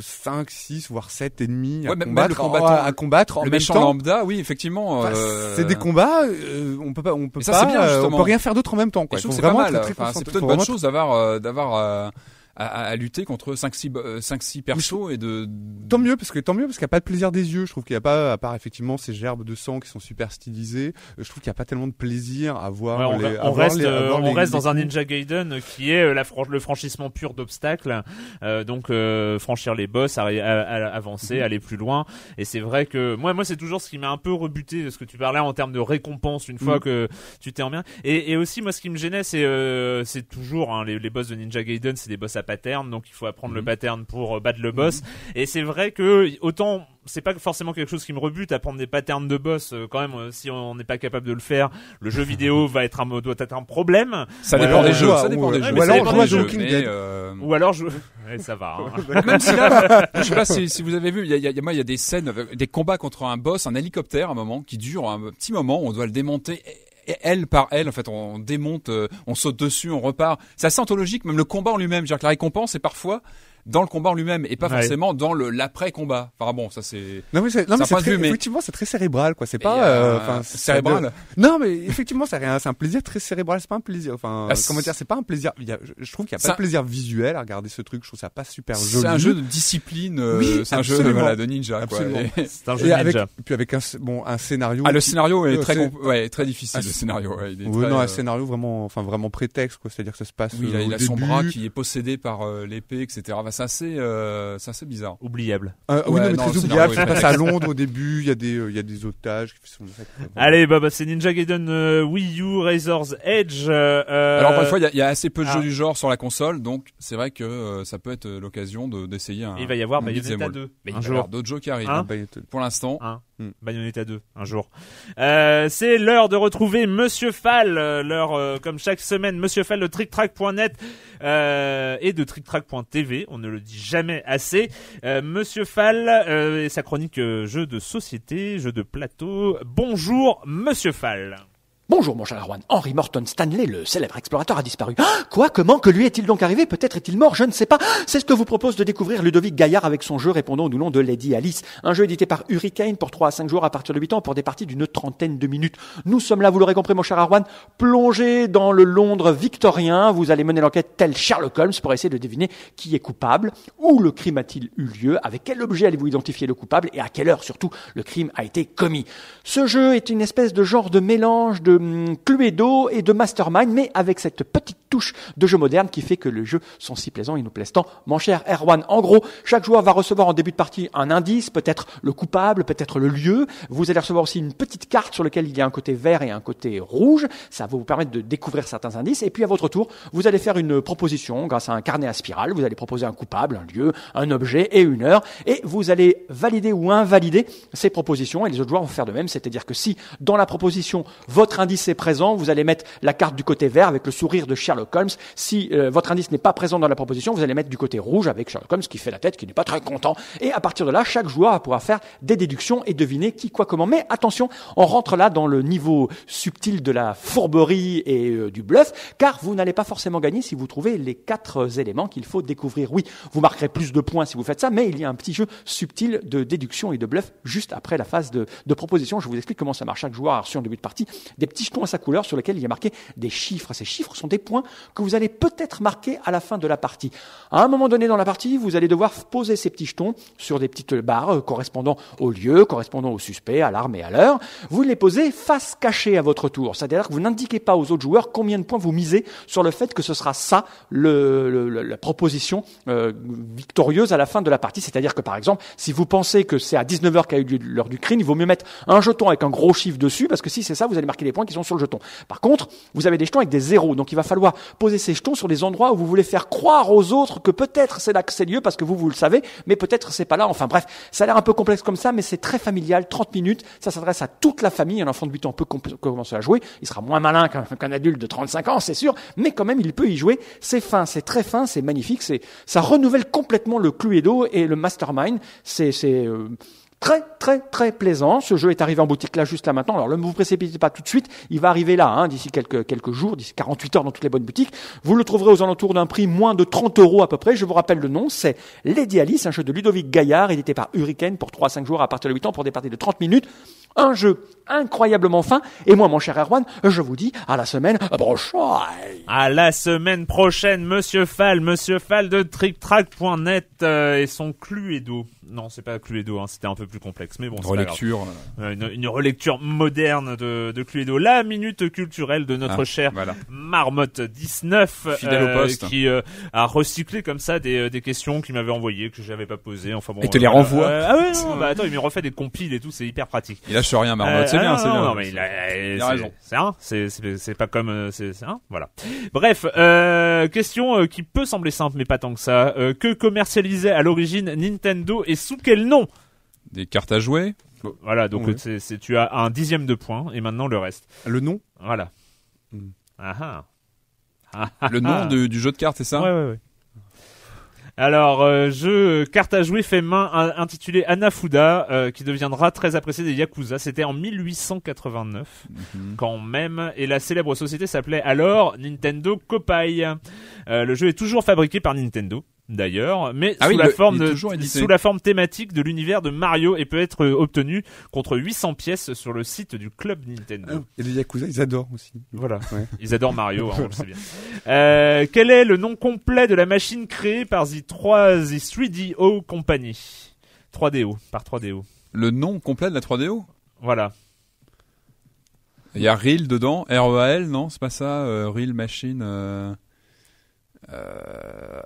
5, 6, voire 7 ennemis à Ouais, même combattre, le combattant, à, à combattre en le même méchant temps. lambda, oui effectivement. Enfin, euh, C'est des combats, euh, on peut pas, on peut ça, pas, bien, euh, on peut rien faire d'autre en même temps. Quoi. c'est pas vraiment mal. Enfin, c'est plutôt une bonne chose d'avoir euh, d'avoir euh, à, à- à lutter contre 5 6 5 6 persos et de Tant mieux parce que tant mieux parce qu'il n'y a pas de plaisir des yeux. Je trouve qu'il n'y a pas à part effectivement ces gerbes de sang qui sont super stylisées. euh, Je trouve qu'il n'y a pas tellement de plaisir à voir. Ouais, on, les, à on reste, les- à euh, voir on les- reste les dans un. Ninja Gaiden qui est euh, la fran- le franchissement pur d'obstacles. Euh, donc euh, franchir les boss, à- à- avancer, Mhm. aller plus loin. Et c'est vrai que moi, moi c'est toujours ce qui m'a un peu rebuté de ce que tu parlais en termes de récompense une fois Mhm. que tu t'es en bien. Et, et aussi moi ce qui me gênait c'est euh, c'est toujours hein, les, les boss de Ninja Gaiden c'est des boss à pattern donc il faut apprendre le Mhm. pattern pour euh, battre le boss. Et c'est vrai que autant c'est pas forcément quelque chose qui me rebute apprendre des patterns de boss euh, quand même euh, si on n'est pas capable de le faire le jeu <laughs> vidéo va être un doit être un problème ça Ou dépend alors des on jeux, à- ça dépend ou- des ou jeux. alors on dépend joue à Walking Dead. euh, ou alors je <laughs> ouais, ça va hein. <laughs> même si là, je sais pas si, si vous avez vu, il y a, y a- moi il y a des scènes, des combats contre un boss, un hélicoptère, à un moment qui dure un petit moment, on doit le démonter. Et elle par elle, en fait, on démonte, euh, on saute dessus, on repart. C'est assez anthologique, même le combat en lui-même. C'est-à-dire que la récompense est parfois dans le combat en lui-même et pas Ouais. forcément dans le l'après combat. Enfin bon, ça c'est Non mais c'est, non, mais c'est de très, mais- effectivement c'est très cérébral quoi. C'est pas, euh, euh, enfin c'est- cérébral. Non mais effectivement c'est un, c'est un plaisir très cérébral. C'est pas un plaisir. Enfin Ah, comment dire, c'est pas un plaisir. il y a- je, je trouve qu'il y a pas de plaisir visuel à regarder ce truc. Je trouve ça pas super joli. c'est un jeu de discipline, euh, Oui, c'est un jeu absolument. voilà, de ninja quoi. Absolument. Et- C'est un jeu Et avec, ninja. puis avec un, bon, un scénario. Ah le scénario est Euh, très ouais, très difficile Ah, le scénario. Ouais, il est non, euh, un scénario vraiment, enfin vraiment prétexte quoi. C'est-à-dire que ça se passe. Oui, il a, euh, a son bras qui est possédé par euh, l'épée, etc. Bah, c'est assez, euh, c'est assez bizarre. Oubliable. Euh, oui, Ouais, non, mais non, très le oubliable. Ça passe à <laughs> Londres au début. Il y a des, euh, il y a des otages qui sont. Allez, bah, bah, c'est Ninja Gaiden euh, Wii U Razor's Edge. euh, euh, Alors encore une fois, il y y a assez peu de ah. jeux du genre sur la console, donc c'est vrai que euh, ça peut être l'occasion de- d'essayer un. il va y avoir Bayonetta beat'em all. 2 Mais il un va y avoir jour. d'autres jeux qui arrivent. Hein Pour l'instant, Hein Hmm. Bayonetta 2, un jour. Euh, c'est l'heure de retrouver Monsieur Fall, l'heure euh, comme chaque semaine, Monsieur Fall de TrickTrack.net euh, et de TrickTrack.tv, on ne le dit jamais assez. Euh, Monsieur Fall euh, et sa chronique jeux de société, jeux de plateau. Bonjour Monsieur Fall. Bonjour mon cher Erwan. Henry Morton Stanley, le célèbre explorateur, a disparu. Ah Quoi Comment Que lui est-il donc arrivé? Peut-être est-il mort Je ne sais pas. C'est ce que vous propose de découvrir Ludovic Gaillard avec son jeu répondant au nom de Lady Alice. Un jeu édité par Hurricane pour 3 à 5 jours à partir de 8 ans pour des parties d'une trentaine de minutes. Nous sommes là, vous l'aurez compris mon cher Erwan, plongés dans le Londres victorien. Vous allez mener l'enquête tel Sherlock Holmes pour essayer de deviner qui est coupable, où le crime a-t-il eu lieu, avec quel objet allez-vous identifier le coupable et à quelle heure surtout le crime a été commis. Ce jeu est une espèce de genre de mélange de Cluedo et de Mastermind, mais avec cette petite touche de jeu moderne qui fait que les jeux sont si plaisants et nous plaisent tant. Mon cher Erwan, en gros, chaque joueur va recevoir en début de partie un indice, peut-être le coupable, peut-être le lieu. Vous allez recevoir aussi une petite carte sur laquelle il y a un côté vert et un côté rouge. Ça va vous permettre de découvrir certains indices. Et puis à votre tour, vous allez faire une proposition grâce à un carnet à spirale. Vous allez proposer un coupable, un lieu, un objet et une heure. Et vous allez valider ou invalider ces propositions. Et les autres joueurs vont faire de même. C'est-à-dire que si dans la proposition, votre indice est présent, vous allez mettre la carte du côté vert avec le sourire de Sherlock Holmes. Si euh, votre indice n'est pas présent dans la proposition, vous allez mettre du côté rouge avec Sherlock Holmes qui fait la tête, qui n'est pas très content. Et à partir de là, chaque joueur va pouvoir faire des déductions et deviner qui, quoi, comment. Mais attention, on rentre là dans le niveau subtil de la fourberie et euh, du bluff, car vous n'allez pas forcément gagner si vous trouvez les quatre éléments qu'il faut découvrir. Oui, vous marquerez plus de points si vous faites ça, mais il y a un petit jeu subtil de déduction et de bluff juste après la phase de, de proposition. Je vous explique comment ça marche. Chaque joueur a reçu début de partie des petits jetons à sa couleur sur lesquels il y a marqué des chiffres. Ces chiffres sont des points que vous allez peut-être marquer à la fin de la partie. À un moment donné dans la partie, vous allez devoir poser ces petits jetons sur des petites barres euh, correspondant au lieu, correspondant au suspect, à l'arme et à l'heure. Vous les posez face cachée à votre tour. C'est-à-dire que vous n'indiquez pas aux autres joueurs combien de points vous misez sur le fait que ce sera ça le, le- la proposition euh, victorieuse à la fin de la partie. C'est-à-dire que par exemple, si vous pensez que c'est à 19h qu'a eu lieu l'heure du crime, il vaut mieux mettre un jeton avec un gros chiffre dessus parce que si c'est ça, vous allez marquer les points qui sont sur le jeton. Par contre, vous avez des jetons avec des zéros, donc il va falloir poser ces jetons sur des endroits où vous voulez faire croire aux autres que peut-être c'est là que c'est lieu parce que vous vous le savez, mais peut-être c'est pas là. Enfin bref, ça a l'air un peu complexe comme ça, mais c'est très familial. 30 minutes, ça s'adresse à toute la famille. Un enfant de 8 ans peut commencer à jouer. Il sera moins malin qu'un <laughs> qu'un adulte de 35 ans, c'est sûr, mais quand même il peut y jouer. C'est fin, c'est très fin, c'est magnifique. C'est ça renouvelle complètement le Cluedo et le Mastermind. C'est c'est euh, Très très très plaisant. Ce jeu est arrivé en boutique là juste là maintenant. Alors ne vous précipitez pas tout de suite. Il va arriver là hein, d'ici quelques quelques jours, d'ici 48 heures dans toutes les bonnes boutiques. Vous le trouverez aux alentours d'un prix moins de 30 euros à peu près. Je vous rappelle le nom, c'est Lady Alice, un jeu de Ludovic Gaillard, édité par Hurricane pour 3 à 5 jours à partir de 8 ans pour des parties de 30 minutes. Un jeu incroyablement fin. Et moi, mon cher Erwan, je vous dis à la semaine prochaine. À la semaine prochaine, Monsieur Fall, Monsieur Fall de TrickTrack.net euh, et son Cluedo. Non, c'est pas Cluedo, hein, c'était un peu plus complexe, mais bon, c'est pas grave. relecture. Euh, Une, une relecture moderne de, de Cluedo, la minute culturelle de notre Ah, cher voilà. Marmotte 19 Fidèle au poste. qui euh, a recyclé comme ça des, euh, des questions qu'il m'avait envoyées que j'avais pas posées. Enfin bon, Et te euh, les renvoie. Euh, ah ouais, non, bah attends, il me refait des compiles et tout, c'est hyper pratique. Il lâche rien, Marmotte. Euh, c'est ah bien, c'est non, bien. Non, mais il a, Il a c'est- raison. C'est un, c'est c'est pas comme euh, c'est un, voilà. Bref, euh, question euh, qui peut sembler simple mais pas tant que ça. Euh, que commercialisait à l'origine Nintendo et sous quel nom? Des cartes à jouer? Voilà, donc euh, c'est tu as un dixième de point et maintenant le reste. Le nom? Voilà. Hmm. Ah ah. Ah, ah, Le nom ah. de- du jeu de cartes, c'est ça? Ouais, ouais, ouais. Alors, euh, jeu euh, carte à jouer fait main un- intitulé Anafuda, euh, qui deviendra très apprécié des Yakuza. C'était en 1889, Mhm. quand même, et la célèbre société s'appelait alors Nintendo Kopai. Euh, le jeu est toujours fabriqué par Nintendo. D'ailleurs, mais Ah sous oui, la le- forme de- sous la forme thématique de l'univers de Mario et peut être euh, obtenu contre 800 pièces sur le site du club Nintendo. Et les Yakuza, ils adorent aussi. Voilà. Ouais. <laughs> Ils adorent Mario, hein, on le sait bien. <laughs> Euh, quel est le nom complet de la machine créée par The 3 The 3DO Company? 3DO, par 3DO. Le nom complet de la 3DO Voilà. Il y a Reel dedans, R-E-A-L, non? C'est pas ça euh, Reel Machine. Euh... Euh...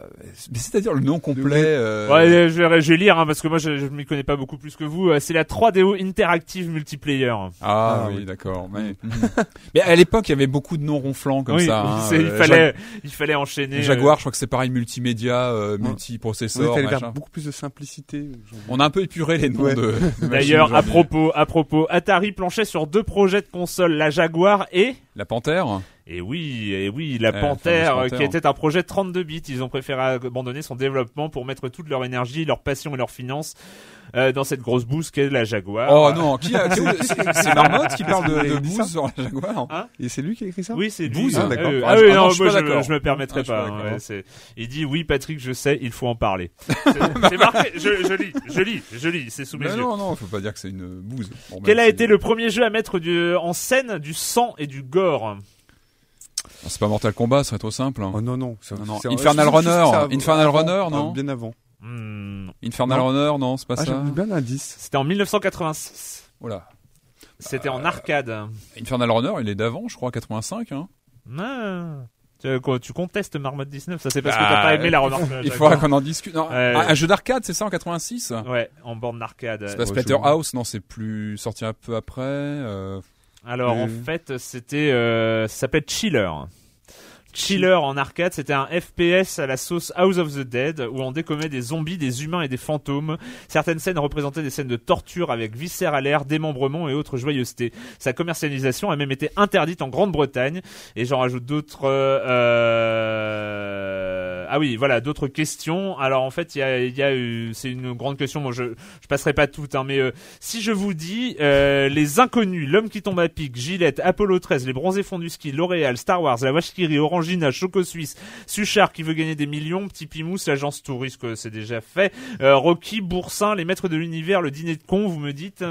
C'est-à-dire le nom complet. euh, Ouais, je vais, je vais lire hein, parce que moi je, je m'y connais pas beaucoup plus que vous. Euh, C'est la 3DO Interactive Multiplayer. Ah, Ah, oui, oui. d'accord. Mais... <laughs> mais à l'époque, il y avait beaucoup de noms ronflants comme oui, ça. hein. il Euh, fallait, il fallait enchaîner. Jag- euh, Jaguar, je crois que c'est pareil, multimédia, euh, multiprocesseur. On est allé vers beaucoup plus de simplicité. On a un peu épuré les noms Ouais. de. <laughs> D'ailleurs, à propos, à propos, Atari planchait sur deux projets de console, la Jaguar et La Panthère. Et oui, et oui, la Eh, Panthère, euh, qui Panthère. était un projet 32 bits. Ils ont préféré abandonner son développement pour mettre toute leur énergie, leur passion et leurs finances euh, dans cette grosse bouse qu'est la Jaguar. Oh non, qui a, <laughs> c'est c'est Marmotte qui parle de, bouse sur la Jaguar. Et c'est lui qui a écrit ça Oui, c'est lui. Booze, Ah, d'accord. oui, Ah, ah ah non, non, je moi, me permettrai Ah, pas. pas hein, d'accord. ouais, c'est- il dit oui, Patrick, je sais, il faut en parler. <laughs> C'est c'est marqué. Je, je lis, je lis, je lis. C'est sous mes Mais yeux. non, non, faut pas dire que c'est une bouse. Bon, Quel même a été le premier jeu à mettre du, en scène du sang et du gore C'est pas Mortal Kombat, ce serait trop simple. hein. Oh non, non. c'est- Non, non. c'est- Infernal Runner, ça- Infernal avant, Runner, euh, non Bien avant. Hmm, Infernal Non. Runner, non, c'est pas Ah, ça. j'avais bien l'indice. C'était en 1986. Oh là. C'était en arcade. Infernal Runner, il est d'avant, je crois, 85. Hein. Ah. Tu, quoi, tu contestes Marmotte 19, ça c'est parce que Ah, t'as pas aimé la remarque. Il faudra qu'on en discute. Non, Ouais. un, un jeu d'arcade, c'est ça en 86 Ouais, en borne d'arcade. C'est pas Splatterhouse, non, c'est plus sorti un peu après. euh, Alors en Euh. fait, c'était, euh, ça s'appelle Chiller. Chiller en arcade, c'était un FPS à la sauce House of the Dead où on décommait des zombies, des humains et des fantômes. Certaines scènes représentaient des scènes de torture avec viscères à l'air, démembrement et autres joyeusetés. Sa commercialisation a même été interdite en Grande-Bretagne et j'en rajoute d'autres. euh, euh, Ah oui, voilà, d'autres questions. Alors en fait, il y a, y c'est une grande question. Moi, je, je passerai pas toutes, hein, mais euh, si je vous dis euh, les inconnus, l'homme qui tombe à pic, Gillette, Apollo 13, les bronzés fonds du ski, L'Oréal, Star Wars, la vache rit, Orangina, Choco Suisse, Suchard qui veut gagner des millions, Petit Pimousse, l'agence touriste, c'est déjà fait, euh, Rocky, Boursin, les maîtres de l'univers, le dîner de con, vous me dites?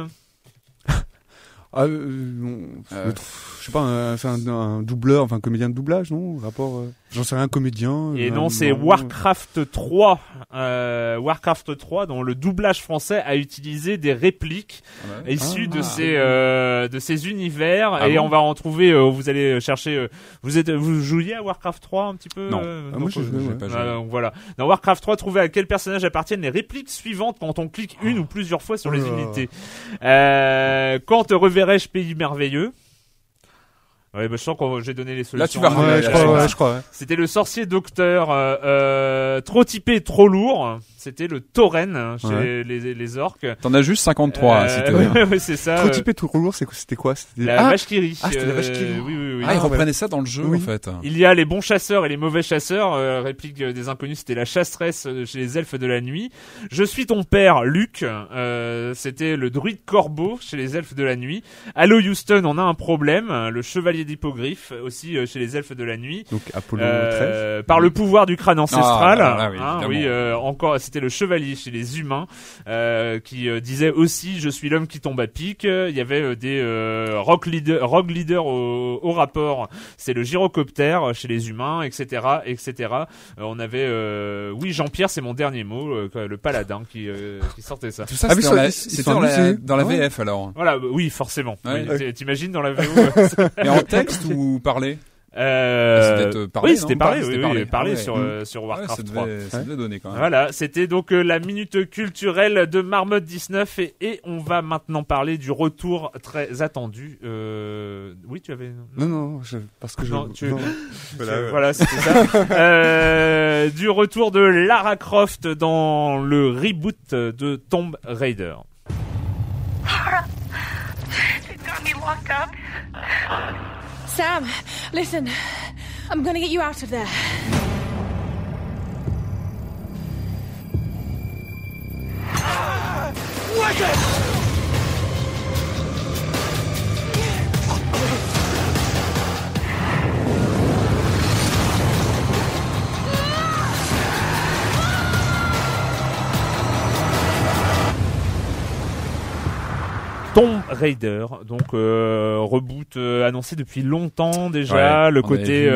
Ah, euh, Euh. je sais pas, un, c'est un, un doubleur, enfin un comédien de doublage, non Rapport, euh, j'en sais rien, un comédien. Et euh, non, c'est Warcraft 3, euh, Warcraft 3, dont le doublage français a utilisé des répliques ouais. issus Ah. de ces euh, de ces univers Ah et bon on va en trouver euh, vous allez chercher euh, vous êtes vous jouiez à Warcraft 3 un petit peu Non. euh, Ah, moi, euh, joué, ouais. pas joué. voilà, donc voilà. Dans Warcraft 3, trouvez à quel personnage appartiennent les répliques suivantes quand on clique une ou plusieurs fois sur les unités. Euh, quand te pays merveilleux? Ouais, bah, je sens que j'ai donné les solutions. Là, tu vas Ouais, je crois, là. ouais, je crois. ouais. C'était le sorcier docteur euh, euh, trop typé, trop lourd. C'était le tauren hein, chez Ouais. les, les orques. T'en as juste 53 à Euh, citer. <laughs> ouais, ouais, c'est ça. Trop typé, tout lourd, c'était quoi C'était La ah, vache qui rit. Ah, c'était la vache qui rit. Euh, Oui, oui, oui. Ah, ils Ah, reprenaient ça dans le jeu, Oui. en fait. Il y a les bons chasseurs et les mauvais chasseurs. Euh, réplique des inconnus, c'était la chasseresse euh, chez les elfes de la nuit. Je suis ton père, Luc. Euh, c'était le druide corbeau chez les elfes de la nuit. Allo Houston, on a un problème. Le chevalier d'hippogriffe aussi euh, chez les elfes de la nuit. Donc Apollo Euh, par le pouvoir du crâne ancestral. Ah, là, là, oui, Hein, oui, euh, encore, c'était le chevalier chez les humains euh, qui euh, disait aussi "Je suis l'homme qui tombe à pic". Il y avait euh, des euh, rock leader, rock leader au, au rapport. C'est le gyrocoptère chez les humains, etc., etc. Euh, on avait, euh, oui, Jean-Pierre, c'est mon dernier mot, euh, quoi, le paladin qui, euh, qui sortait ça. Tout ça, Ah, c'était dans la, c'était dans la, dans la Ouais. VF, alors. Voilà, oui, forcément. Ouais. Oui, t- T'imagines dans la VO <laughs> Mais en texte ou parlé? Euh, C'était, euh, parlé, Oui, c'était parlé, oui, parlé. oui, parlé Ah ouais. sur, euh, sur Ouais, Warcraft ça 3. devait, ça devait donner quand même. Voilà, c'était donc euh, la minute culturelle de Marmotte 19 et, et on va maintenant parler du retour très attendu. Euh... Oui, tu avais. Non, non, je- parce que je. Non, tu- non. <laughs> Tu- Voilà, c'était ça. <laughs> Euh, du retour de Lara Croft dans le reboot de Tomb Raider. They've got me locked up. Sam, listen. I'm gonna get you out of there. Raider, donc euh, reboot euh, annoncé depuis longtemps déjà. Ouais, le côté, euh,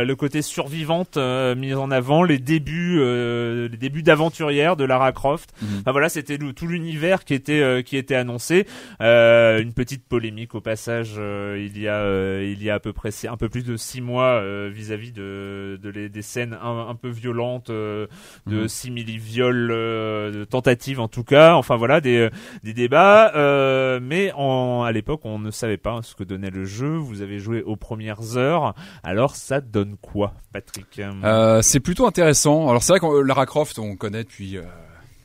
euh, le côté survivante euh, mis en avant, les débuts, euh, les débuts d'aventurière de Lara Croft. Enfin voilà, c'était tout l'univers qui était euh, qui était annoncé. Euh, une petite polémique au passage, euh, il y a euh, il y a à peu près un peu plus de six mois euh, vis-à-vis de, de les- des scènes un, un peu violentes euh, de Mhm. simili-viols, euh, de tentatives en tout cas. Enfin voilà des des débats. euh, mais en, à l'époque, on ne savait pas ce que donnait le jeu. Vous avez joué aux premières heures. Alors ça donne quoi, Patrick Euh, c'est plutôt intéressant. Alors c'est vrai que Lara Croft, on connaît depuis, euh,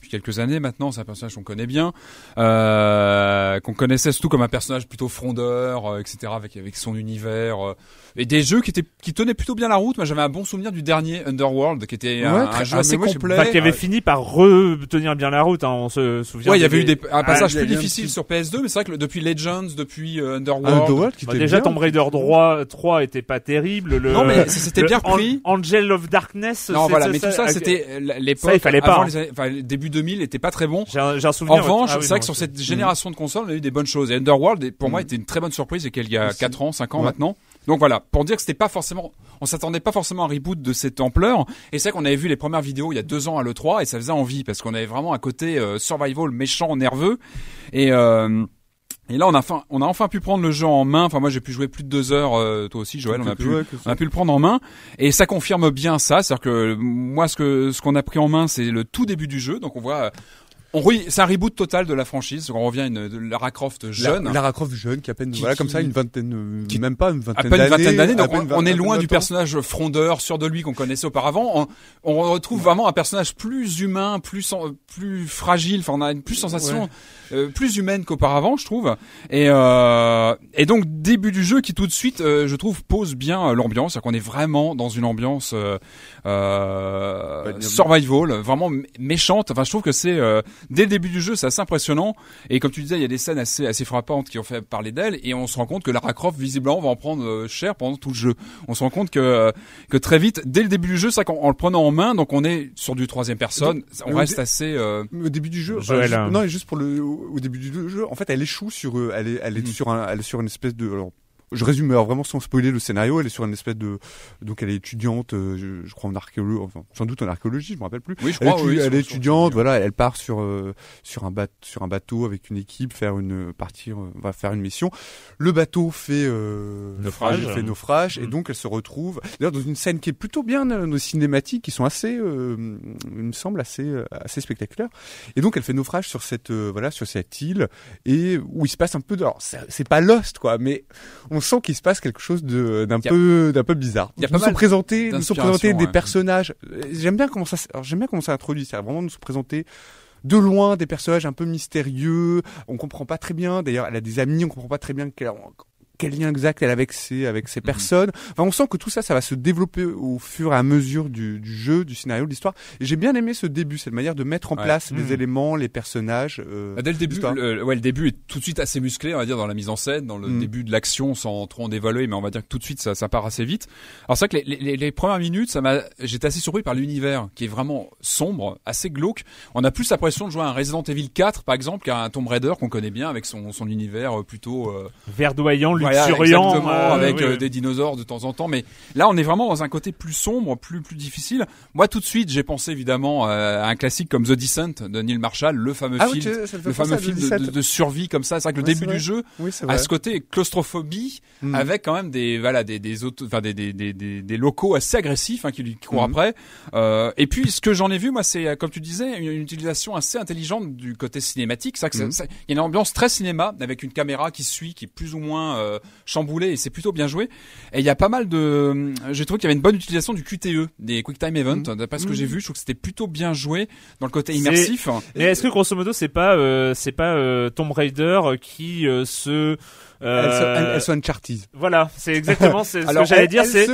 quelques années maintenant. C'est un personnage qu'on connaît bien, euh, qu'on connaissait surtout comme un personnage plutôt frondeur, euh, etc. Avec son univers euh, et des jeux qui étaient qui tenaient plutôt bien la route. Moi, j'avais un bon souvenir du dernier Underworld, qui était un, Ouais, un jeu ah, assez moi, complet. Enfin, qui avait Euh, fini par retenir bien la route. Hein, on se souvient. Ouais, il y avait eu des, un passage il y a plus difficile petit- sur PS2, mais c'est vrai que le- depuis Legends, depuis euh, Ah, Underworld, Underworld qui Bah, était déjà bien. Tomb Raider 3, 3 était pas terrible. Le, Non, mais c'était bien An- pris. Angel of Darkness. Non, voilà, mais tout ça, c'était euh, l'époque. Il fallait pas, avant hein. les années- enfin, le début 2000 était pas très bon. J'ai un, un En souvenir. revanche, Ah c'est vrai que sur cette génération de consoles, on a eu des bonnes choses. Et Underworld, pour moi, était une très bonne surprise, et qu'il y a Aussi. 4 ans, 5 ans Ouais. maintenant. Donc voilà, pour dire que c'était pas forcément, on s'attendait pas forcément à un reboot de cette ampleur. Et c'est vrai qu'on avait vu les premières vidéos il y a deux ans à l'E3 et ça faisait envie parce qu'on avait vraiment un côté euh, survival méchant, nerveux. Et euh, et là, on a enfin, on a enfin pu prendre le jeu en main. Enfin, moi, j'ai pu jouer plus de deux heures. euh, toi aussi, Joël, on a pu, on a pu le prendre en main et ça confirme bien ça, c'est-à-dire que moi ce que ce qu'on a pris en main c'est le tout début du jeu, donc on voit, euh, on c'est un reboot total de la franchise, on revient à une de Lara Croft jeune. La- Lara Croft jeune qui a à peine Qui- voilà comme ça une vingtaine euh, qui- même pas une à vingtaine peine une d'années vingtaine d'années, à on, on est loin du personnage frondeur, sûr de lui qu'on connaissait auparavant. On, on retrouve vraiment un personnage plus humain, plus plus fragile. Enfin, on a une plus sensation euh, plus humaine qu'auparavant, je trouve. Et euh, et donc début du jeu qui tout de suite, euh, je trouve, pose bien euh, l'ambiance. C'est-à-dire qu'on est vraiment dans une ambiance euh, survival, vraiment méchante. Enfin, je trouve que c'est euh, dès le début du jeu, c'est assez impressionnant. Et comme tu disais, il y a des scènes assez assez frappantes qui ont fait parler d'elle. Et on se rend compte que Lara Croft, visiblement, va en prendre euh, cher pendant tout le jeu. On se rend compte que euh, que très vite, dès le début du jeu, c'est qu'en en le prenant en main, donc on est sur du troisième personne, on reste assez. euh, au début du jeu Joël, juste- hein. non et juste pour le au début du jeu en fait elle échoue sur euh, elle est elle est Mhm. sur un elle est sur une espèce de alors, je résume alors vraiment sans spoiler le scénario elle est sur une espèce de donc elle est étudiante euh, je, je crois en archéologie enfin sans doute en archéologie je me rappelle plus Oui, je elle, crois. étu- oui, elle est étudiante voilà elle part sur euh, sur un bateau sur un bateau avec une équipe faire une partir euh, va faire une mission le bateau fait euh, Naufrage. fait naufrage et Mhm. donc elle se retrouve d'ailleurs dans une scène qui est plutôt bien euh, nos cinématiques qui sont assez euh, il me semble assez assez spectaculaires et donc elle fait naufrage sur cette voilà sur cette île et où il se passe un peu de alors c'est c'est pas Lost quoi mais on sent qu'il se passe quelque chose de d'un peu d'un peu bizarre. y a nous pas sont présentés nous sont présentés des ouais. personnages Euh, j'aime bien comment ça j'aime bien comment ça introduit c'est vraiment nous sont présentés de loin des personnages un peu mystérieux on comprend pas très bien d'ailleurs elle a des amis on comprend pas très bien quel, lien exact elle a avec ces avec ces Mhm. personnes enfin on sent que tout ça ça va se développer au fur et à mesure du, du jeu du scénario de l'histoire et j'ai bien aimé ce début cette manière de mettre en Ouais. place Mhm. les éléments les personnages euh, Bah, Dès le début, le, ouais, le début est tout de suite assez musclé, on va dire, dans la mise en scène, dans le Mm. début de l'action, sans trop en dévoiler, mais on va dire que tout de suite, ça, ça part assez vite. Alors c'est vrai que les, les, les premières minutes, ça m'a, j'étais assez surpris par l'univers, qui est vraiment sombre, assez glauque. On a plus l'impression de jouer à un Resident Evil 4, par exemple, qu'à un Tomb Raider qu'on connaît bien, avec son, son univers euh, plutôt euh, verdoyant, luxuriant, euh, avec oui, euh, oui. des dinosaures de temps en temps. Mais là, on est vraiment dans un côté plus sombre, plus plus difficile. Moi, tout de suite, j'ai pensé évidemment euh, à un classique comme The Descent de Neil Marshall, le fameux ah film, tu- le fameux à film de, 17. de- de survie comme ça. C'est vrai que le début du jeu oui c'est a vrai ce côté claustrophobie, Mm. avec quand même des voilà des des auto, enfin des, des, des, des des locaux assez agressifs hein, qui courent Mhm. après. Euh, et puis ce que j'en ai vu moi, c'est comme tu disais une, une utilisation assez intelligente du côté cinématique. C'est vrai que ça- ça- il y a une ambiance très cinéma avec une caméra qui suit, qui est plus ou moins euh, chamboulée et c'est plutôt bien joué. Et il y a pas mal de, j'ai trouvé qu'il y avait une bonne utilisation du QTE, des Quick Time Event. Mhm. D'après ce que Mhm. j'ai vu, je trouve que c'était plutôt bien joué dans le côté immersif. Mais est-ce que grosso modo c'est pas euh, c'est pas euh, Tomb Raider qui euh, se elles, euh, sont, elles, elles sont Uncharted voilà c'est exactement ce <laughs> Alors, que j'allais dire c'est se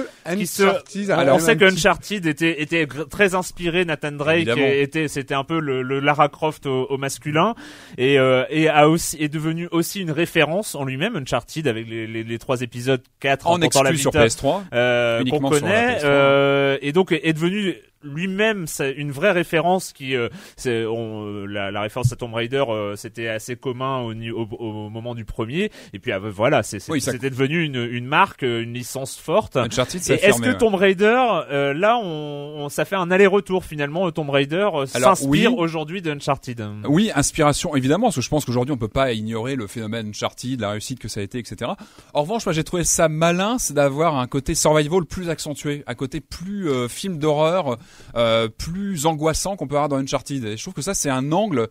Uncharted, on- alors on sait que Uncharted était était très inspiré Nathan Drake et était c'était un peu le, le Lara Croft au, au masculin et euh, et a aussi est devenu aussi une référence en lui-même Uncharted avec les, les, les trois épisodes 4 En la exclu sur Vita, PS3. euh, qu'on sur la connaît PS3. euh, et donc est devenu lui-même c'est une vraie référence qui euh, c'est on, euh, la, la référence à Tomb Raider euh, c'était assez commun au, au, au moment du premier et puis ah, voilà c'est c'est- Oui, ça- c'était devenu une, une marque euh, une licence forte Uncharted, et est-ce que Tomb Raider euh, là on, on- ça fait un aller-retour finalement Tomb Raider s'inspire oui. aujourd'hui d'Uncharted? Oui, inspiration évidemment, parce que je pense qu'aujourd'hui on peut pas ignorer le phénomène Uncharted, la réussite que ça a été, etc. En revanche, moi j'ai trouvé ça malin, c'est d'avoir un côté survival plus accentué, un côté plus euh, film d'horreur, euh, plus angoissant qu'on peut avoir dans Uncharted. Et je trouve que ça c'est un angle.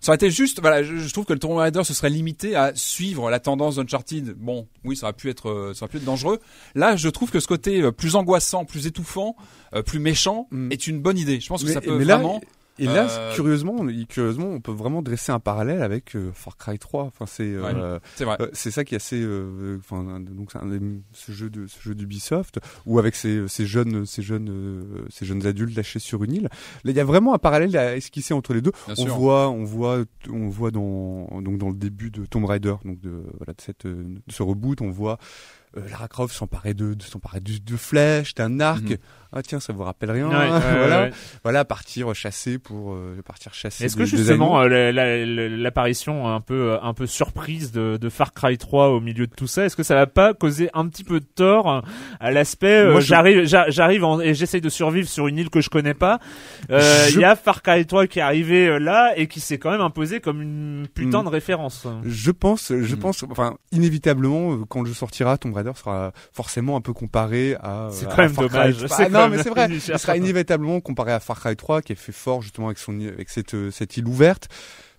Ça aurait été juste, voilà, je, je trouve que le Tomb Raider se serait limité à suivre la tendance d'Uncharted. Bon, oui, ça aurait pu être, euh, ça aurait pu être dangereux. Là, je trouve que ce côté euh, plus angoissant, plus étouffant, plus méchant, Mm. est une bonne idée. Je pense que Mais- ça peut mais là, vraiment. Et là, Euh, curieusement, on- curieusement, on peut vraiment dresser un parallèle avec euh, Far Cry 3. Enfin, c'est euh, euh, c'est ça qui est assez, euh, enfin, donc un ce jeu de ce jeu d'Ubisoft ou avec ces, ces jeunes, ces jeunes, ces jeunes adultes lâchés sur une île. Là, il y a vraiment un parallèle à esquisser entre les deux. Bien on sûr. voit, on voit, on voit dans donc dans le début de Tomb Raider, donc de voilà de cette de ce reboot, on voit euh, Lara Croft s'emparer de, de s'emparer de, de flèches, d'un arc. Mhm. Ah tiens, ça vous rappelle rien. Ouais, <laughs> ouais, voilà, ouais. voilà, partir chasser pour euh, partir chasser. Est-ce que justement euh, la- la- la- l'apparition un peu un peu surprise de, de Far Cry 3 au milieu de tout ça, est-ce que ça va pas causer un petit peu de tort à l'aspect euh, je- j'arrive j'a- j'arrive et j'essaye de survivre sur une île que je connais pas. Euh, Il Je- y a Far Cry 3 qui est arrivé euh, là et qui s'est quand même imposé comme une putain Mm. de référence. Je pense, je Mhm. pense, enfin, inévitablement, euh, quand le jeu sortira, Tomb Raider sera forcément un peu comparé à. C'est à quand même Far Cry dommage. 3. C'est Ah, non, mais c'est vrai. Il sera inévitablement comparé à Far Cry 3, qui est fait fort justement avec son, avec cette, euh, cette île ouverte.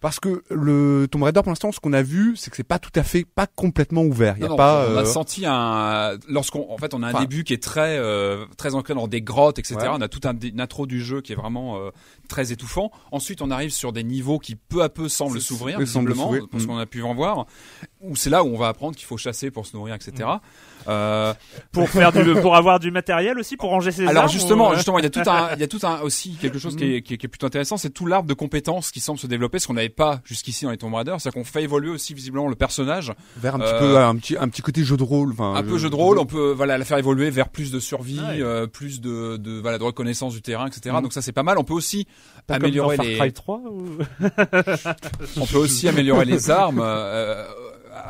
Parce que le Tomb Raider, pour l'instant, ce qu'on a vu, c'est que c'est pas tout à fait, pas complètement ouvert. Il y a Non, pas. on a euh, senti un lorsqu'on en fait on a un Enfin- début qui est très euh, très ancré dans des grottes etc Ouais. on a tout un une intro du jeu qui est vraiment euh, très étouffant ensuite on arrive sur des niveaux qui peu à peu semblent s'ouvrir visiblement s'ouvrir. pour ce Mm. qu'on a pu en voir où c'est là où on va apprendre qu'il faut chasser pour se nourrir etc euh, Pour <laughs> faire du pour avoir du matériel aussi pour ranger ses alors armes, justement ou, euh, justement il y a tout un <laughs> il y a tout un aussi quelque chose qui est, qui est, qui est plutôt intéressant c'est tout l'arbre de compétences qui semble se développer ce qu'on n'avait pas jusqu'ici dans les Tomb Raider c'est qu'on fait évoluer aussi visiblement le personnage vers un petit euh, peu, un petit, un petit côté jeu de rôle. Enfin, un peu euh, jeu de rôle, on peut voilà la faire évoluer vers plus de survie, Ouais. euh, plus de, de voilà de reconnaissance du terrain, etc. Mhm. Donc ça c'est pas mal. On peut aussi pas comme améliorer Far les, Cry 3 ou... <laughs> on peut aussi améliorer les armes, euh,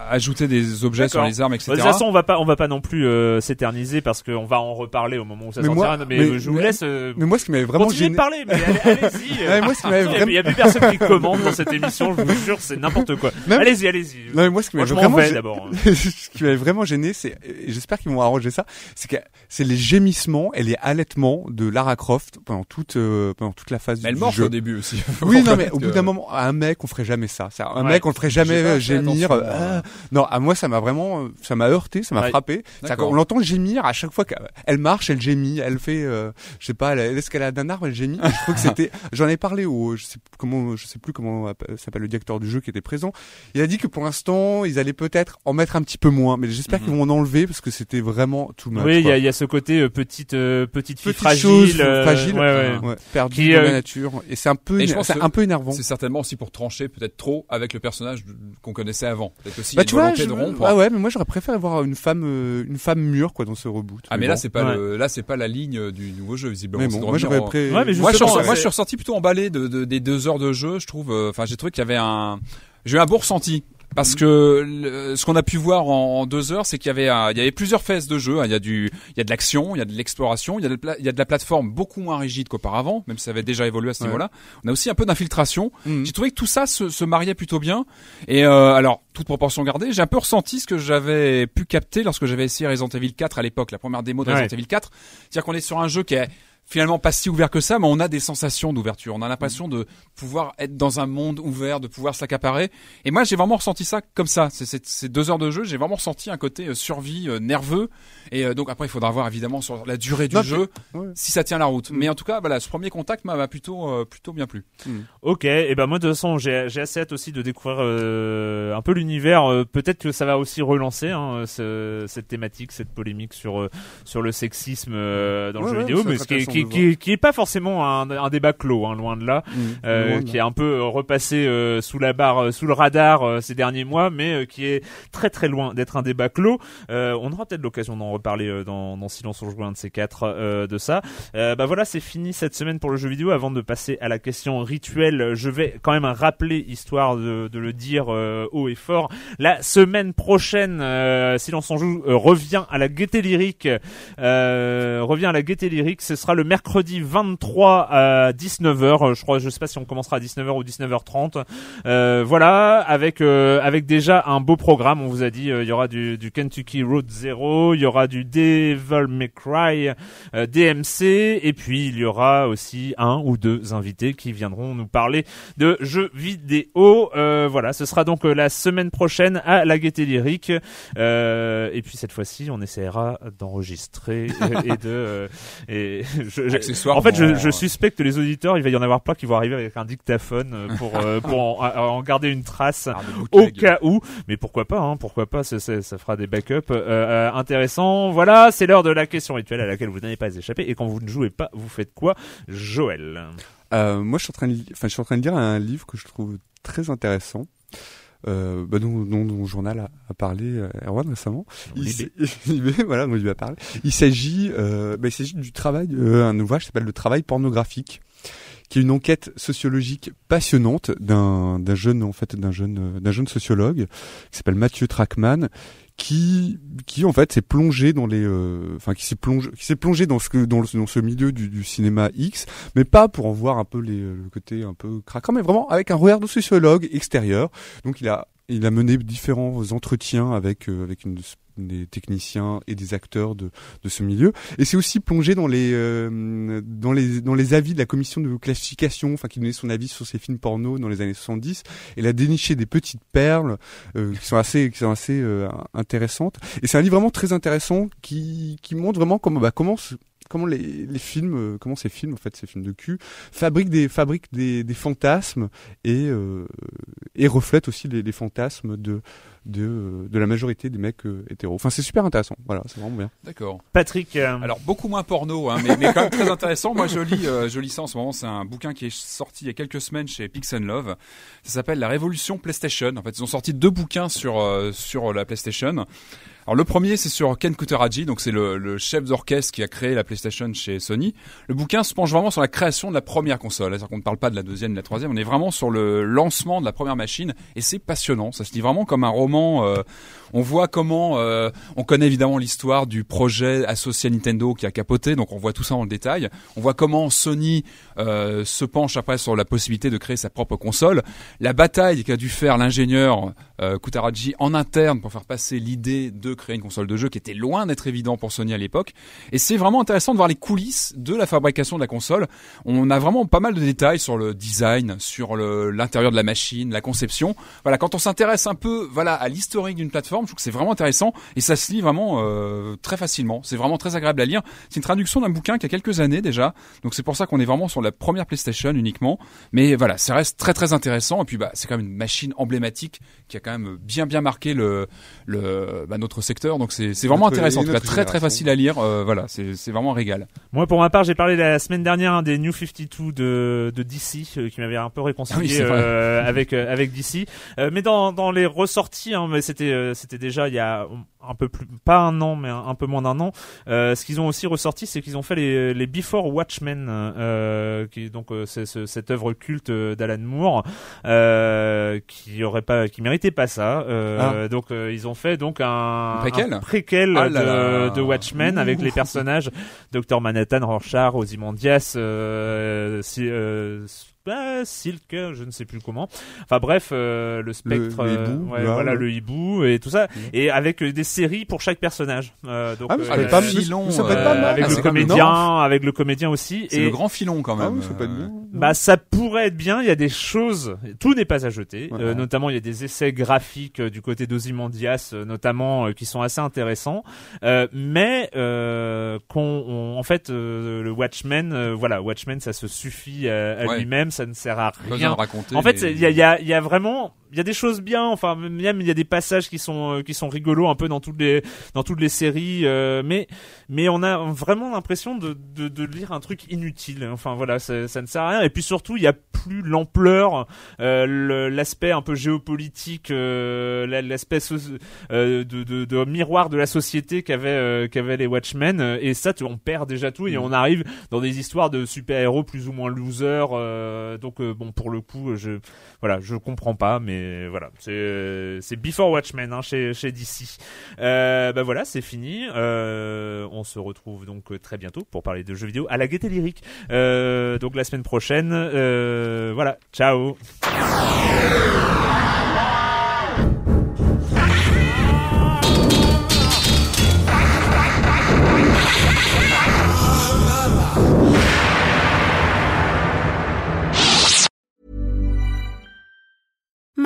ajouter des objets sur les armes, etc. De toute façon, on va pas, on va pas non plus euh, s'éterniser parce qu'on va en reparler au moment où ça Mais sortira. moi- mais, mais- je vous mais- laisse. euh, Mais moi, ce qui m'avait vraiment gêné. de parler, mais allez- allez-y. euh. <laughs> Ouais, moi, ce qui m'avait Il y a- plus personne qui commande dans cette émission, je vous jure, c'est n'importe quoi. <laughs> Allez-y, allez-y. Non, mais moi, ce qui m'avait m'en vraiment vais gê- d'abord. <laughs> ce qui m'avait vraiment gêné, c'est, j'espère qu'ils vont arranger ça, c'est que c'est les gémissements et les halètements de Lara Croft pendant toute, euh, pendant toute la phase Mais elle du jeu. au début aussi. Oui, non, mais au bout d'un moment, un mec, on ferait jamais ça. Un mec, on le ferait jamais euh, gémir. Euh, <laughs> non, à moi, ça m'a vraiment, euh, ça m'a heurté, ça m'a Ouais. frappé. Qu'on l'entend gémir à chaque fois qu'elle marche, elle gémit, elle fait, euh, je sais pas, elle escalade d'un arbre, elle gémit? Je trouve que c'était, <laughs> j'en ai parlé au, je sais comment, je sais plus comment appelle- s'appelle le directeur du jeu qui était présent. Il a dit que pour l'instant, ils allaient peut-être en mettre un petit peu moins, mais j'espère Mhm. qu'ils vont en enlever parce que c'était vraiment tout much. Oui, il y a, il y a ce côté euh, petite, euh, petite fille Petite fragile, chose euh, fragile, ouais, ouais. Ouais, perdue Qui, dans euh, la nature. Et c'est un peu, c'est un peu énervant. C'est certainement aussi pour trancher peut-être trop avec le personnage qu'on connaissait avant. Peut-être Bah tu vois, volonté je... de rompre. ah ouais, mais moi j'aurais préféré voir une femme, euh, une femme mûre quoi dans ce reboot. Ah mais là bon. c'est pas Ouais. le, là c'est pas la ligne du nouveau jeu visiblement. Mais bon, moi j'aurais pré... Ouais, Moi je, moi je suis ressorti plutôt emballé de, de- des deux heures de jeu, je trouve. euh, Enfin j'ai trouvé qu'il y avait un, j'ai eu un bon ressenti. Parce que le- ce qu'on a pu voir en, en deux heures, c'est qu'il y avait un- il y avait plusieurs phases de jeu. hein. Il y a du il y a de l'action, il y a de l'exploration, il y a de, il y a de la plateforme beaucoup moins rigide qu'auparavant, même si ça avait déjà évolué à ce Ouais. niveau-là. On a aussi un peu d'infiltration. Mhm. J'ai trouvé que tout ça se, se mariait plutôt bien. Et euh, alors, toute proportion gardée, j'ai un peu ressenti ce que j'avais pu capter lorsque j'avais essayé Resident Evil 4 à l'époque, la première démo de Resident Ouais. Evil 4. C'est-à-dire qu'on est sur un jeu qui est finalement pas si ouvert que ça, mais on a des sensations d'ouverture. On a l'impression de pouvoir être dans un monde ouvert, de pouvoir s'accaparer. Et moi, j'ai vraiment ressenti ça comme ça. C'est- c'est- Ces deux heures de jeu, j'ai vraiment ressenti un côté euh, survie, euh, nerveux. Et euh, donc après, il faudra voir évidemment sur la durée du Non, jeu ouais. si ça tient la route. Mm. Mais en tout cas, voilà, ce premier contact m'a m'a plutôt euh, plutôt bien plu. Ok, et ben moi de toute façon j'ai j'ai assez hâte aussi de découvrir euh, un peu l'univers. Euh, Peut-être que ça va aussi relancer hein, ce- cette thématique, cette polémique sur euh, sur le sexisme euh, dans le jeu ouais, vidéo, ça mais serait ce qui est, qui qui, qui, est pas forcément un, un débat clos, hein, loin de là, Mm. euh, Loin de qui là. est un peu euh, repassé euh, sous la barre, euh, sous le radar euh, ces derniers mois, mais euh, qui est très très loin d'être un débat clos. Euh, on aura peut-être l'occasion d'en reparler euh, dans, dans Silence on joue un de ces quatre euh, de ça. Euh, bah voilà, c'est fini cette semaine pour le jeu vidéo. Avant de passer à la question rituelle, je vais quand même rappeler, histoire de, de le dire euh, haut et fort, la semaine prochaine, euh, Silence on joue euh, revient à la gaieté lyrique. Euh, revient à la gaieté lyrique. Ce sera le mercredi 23 à 19h. Je crois, je sais pas si on commencera à 19h ou 19h30. Euh, voilà, avec euh, avec déjà un beau programme. On vous a dit, euh, il y aura du, du Kentucky Road Zero, il y aura du Devil May Cry, DMC, et puis il y aura aussi un ou deux invités qui viendront nous parler de jeux vidéo. Voilà, ce sera donc la semaine prochaine à la Gaieté Lyrique. Et puis cette fois-ci, on essaiera d'enregistrer <laughs> et de. et je- je- Accessoirement. en fait, je, je suspecte que les auditeurs, il va y en avoir plein qui vont arriver avec un dictaphone euh, pour euh, <laughs> pour en, garder une trace Ah, au cas où. Mais pourquoi pas, hein, pourquoi pas, ça, fera des backups euh, intéressants. Voilà, c'est l'heure de la question rituelle à laquelle vous n'avez pas échappé. Et quand vous ne jouez pas, vous faites quoi, Joël? Euh, moi, je suis en train de, enfin, je suis en train de lire un livre que je trouve très intéressant, euh, bah, dont, dont, dont le journal a, a parlé, euh, Erwan récemment. Il, <laughs> voilà, dont il lui a parlé. Il s'agit, euh, bah, il s'agit du travail, euh, un ouvrage qui s'appelle le travail pornographique, qui est une enquête sociologique passionnante d'un d'un jeune, en fait, d'un jeune, euh, d'un jeune sociologue qui s'appelle Mathieu Trackman, qui qui en fait s'est plongé dans les euh, enfin qui s'est plongé qui s'est plongé dans ce que dans, le- dans ce milieu du, du cinéma X mais pas pour en voir un peu les, le côté un peu craquant mais vraiment avec un regard de sociologue extérieur. Donc il a il a mené différents entretiens avec euh, avec une des techniciens et des acteurs de, de ce milieu. Et c'est aussi plongé dans les euh, dans les dans les avis de la commission de classification enfin qui donnait son avis sur ces films porno dans les années 70 et il a déniché des petites perles euh, qui sont assez qui sont assez euh, intéressantes. Et c'est un livre vraiment très intéressant qui qui montre vraiment comment bah, comment comment les, les films euh, comment ces films en fait ces films de cul fabriquent des fabriquent des, des fantasmes et euh, et reflètent aussi les, les fantasmes de de euh, de la majorité des mecs euh, hétéros enfin c'est super intéressant voilà c'est vraiment bien D'accord. Patrick euh, Alors beaucoup moins porno, hein, mais, mais quand même très intéressant. Moi, je lis, euh, je lis ça en ce moment. C'est un bouquin qui est sorti il y a quelques semaines chez Pix and Love. Ça s'appelle La Révolution PlayStation. En fait, ils ont sorti deux bouquins sur euh, sur la PlayStation. Alors le premier, c'est sur Ken Kutaragi, donc c'est le, le chef d'orchestre qui a créé la PlayStation chez Sony. Le bouquin se penche vraiment sur la création de la première console. C'est-à-dire qu'on ne parle pas de la deuxième, de la troisième. On est vraiment sur le lancement de la première machine, et c'est passionnant. Ça se lit vraiment comme un roman. euh, on voit comment, euh, on connaît évidemment l'histoire du projet associé à Nintendo qui a capoté, donc on voit tout ça en détail. On voit comment Sony euh, se penche après sur la possibilité de créer sa propre console. La bataille qu'a dû faire l'ingénieur euh, Kutaragi en interne pour faire passer l'idée de créer une console de jeu qui était loin d'être évident pour Sony à l'époque. Et c'est vraiment intéressant de voir les coulisses de la fabrication de la console. On a vraiment pas mal de détails sur le design, sur l'intérieur de la machine, la conception. Voilà, quand on s'intéresse un peu, voilà, à l'historique d'une plateforme, je trouve que c'est vraiment intéressant et ça se lit vraiment euh, très facilement. C'est vraiment très agréable à lire. C'est une traduction d'un bouquin qui a quelques années déjà, donc c'est pour ça qu'on est vraiment sur la première PlayStation uniquement. Mais voilà, ça reste très très intéressant et puis bah c'est quand même une machine emblématique qui a quand même bien bien marqué le le bah, notre secteur. Donc c'est c'est vraiment Notre- intéressant. En tout cas, très très facile à lire. Euh, voilà, c'est c'est vraiment un régal. Moi, pour ma part, j'ai parlé la semaine dernière hein, des New 52 de, de DC, euh, qui m'avait un peu réconcilié Ah oui, euh, avec euh, avec DC. Euh, mais dans dans les ressorties, hein, mais c'était euh, c'était déjà il y a un peu plus, pas un an, mais un, un peu moins d'un an. Euh, ce qu'ils ont aussi ressorti, c'est qu'ils ont fait les les Before Watchmen, euh, qui donc euh, c'est ce- cette œuvre culte d'Alan Moore, euh, qui aurait pas, qui méritait pas ça. Euh, Donc euh, ils ont fait donc un, préquel un préquel Ah de, Watchmen avec les personnages. Docteur Manhattan, Rorschach, Ozymandias, euh, si, euh, bah, Silk, je ne sais plus comment. Enfin bref, euh, le spectre, le euh, hibou, ouais, là, voilà le- le hibou et tout ça, Mhm. et avec euh, des séries pour chaque personnage. Euh, donc, Ah, mais ça euh, peut être pas- filon, ça peut être euh, pas mal. avec Ah, le comédien, avec le comédien aussi. C'est et le grand filon quand ah même. oui ça peut être Euh, bien bah ça pourrait être bien. Il y a des choses, tout n'est pas à jeter. Euh, notamment, il y a des essais graphiques euh, du côté d'Ozymandias, euh, notamment euh, qui sont assez intéressants. Euh, mais euh, qu'on, on- en fait, euh, le Watchmen, euh, voilà, Watchmen, ça se suffit à, à Ouais. lui-même. Ça ne sert à rien. raconter. En fait, mais- il y a, il y, a, il y a vraiment, il y a des choses bien. Enfin, même il y a des passages qui sont euh, qui sont rigolos un peu dans toutes les dans toutes les séries, euh, mais mais on a vraiment l'impression de, de de lire un truc inutile. Enfin voilà, ça, ça ne sert à rien. Et puis surtout, il y a plus l'ampleur, euh, l'aspect un peu géopolitique, euh, la- l'aspect so- euh, de, de, de miroir de la société qu'avaient euh, qu'avaient les Watchmen. Et ça, tu- on perd déjà tout et on arrive dans des histoires de super-héros plus ou moins losers. Euh, donc euh, bon, pour le coup, je voilà, je comprends pas, mais voilà, c'est Before Watchmen hein, chez chez DC. Euh, bah voilà, c'est fini. Euh, on se retrouve donc euh, très bientôt pour parler de jeux vidéo à la gaieté lyrique. Euh, donc la semaine prochaine. Euh, voilà, ciao.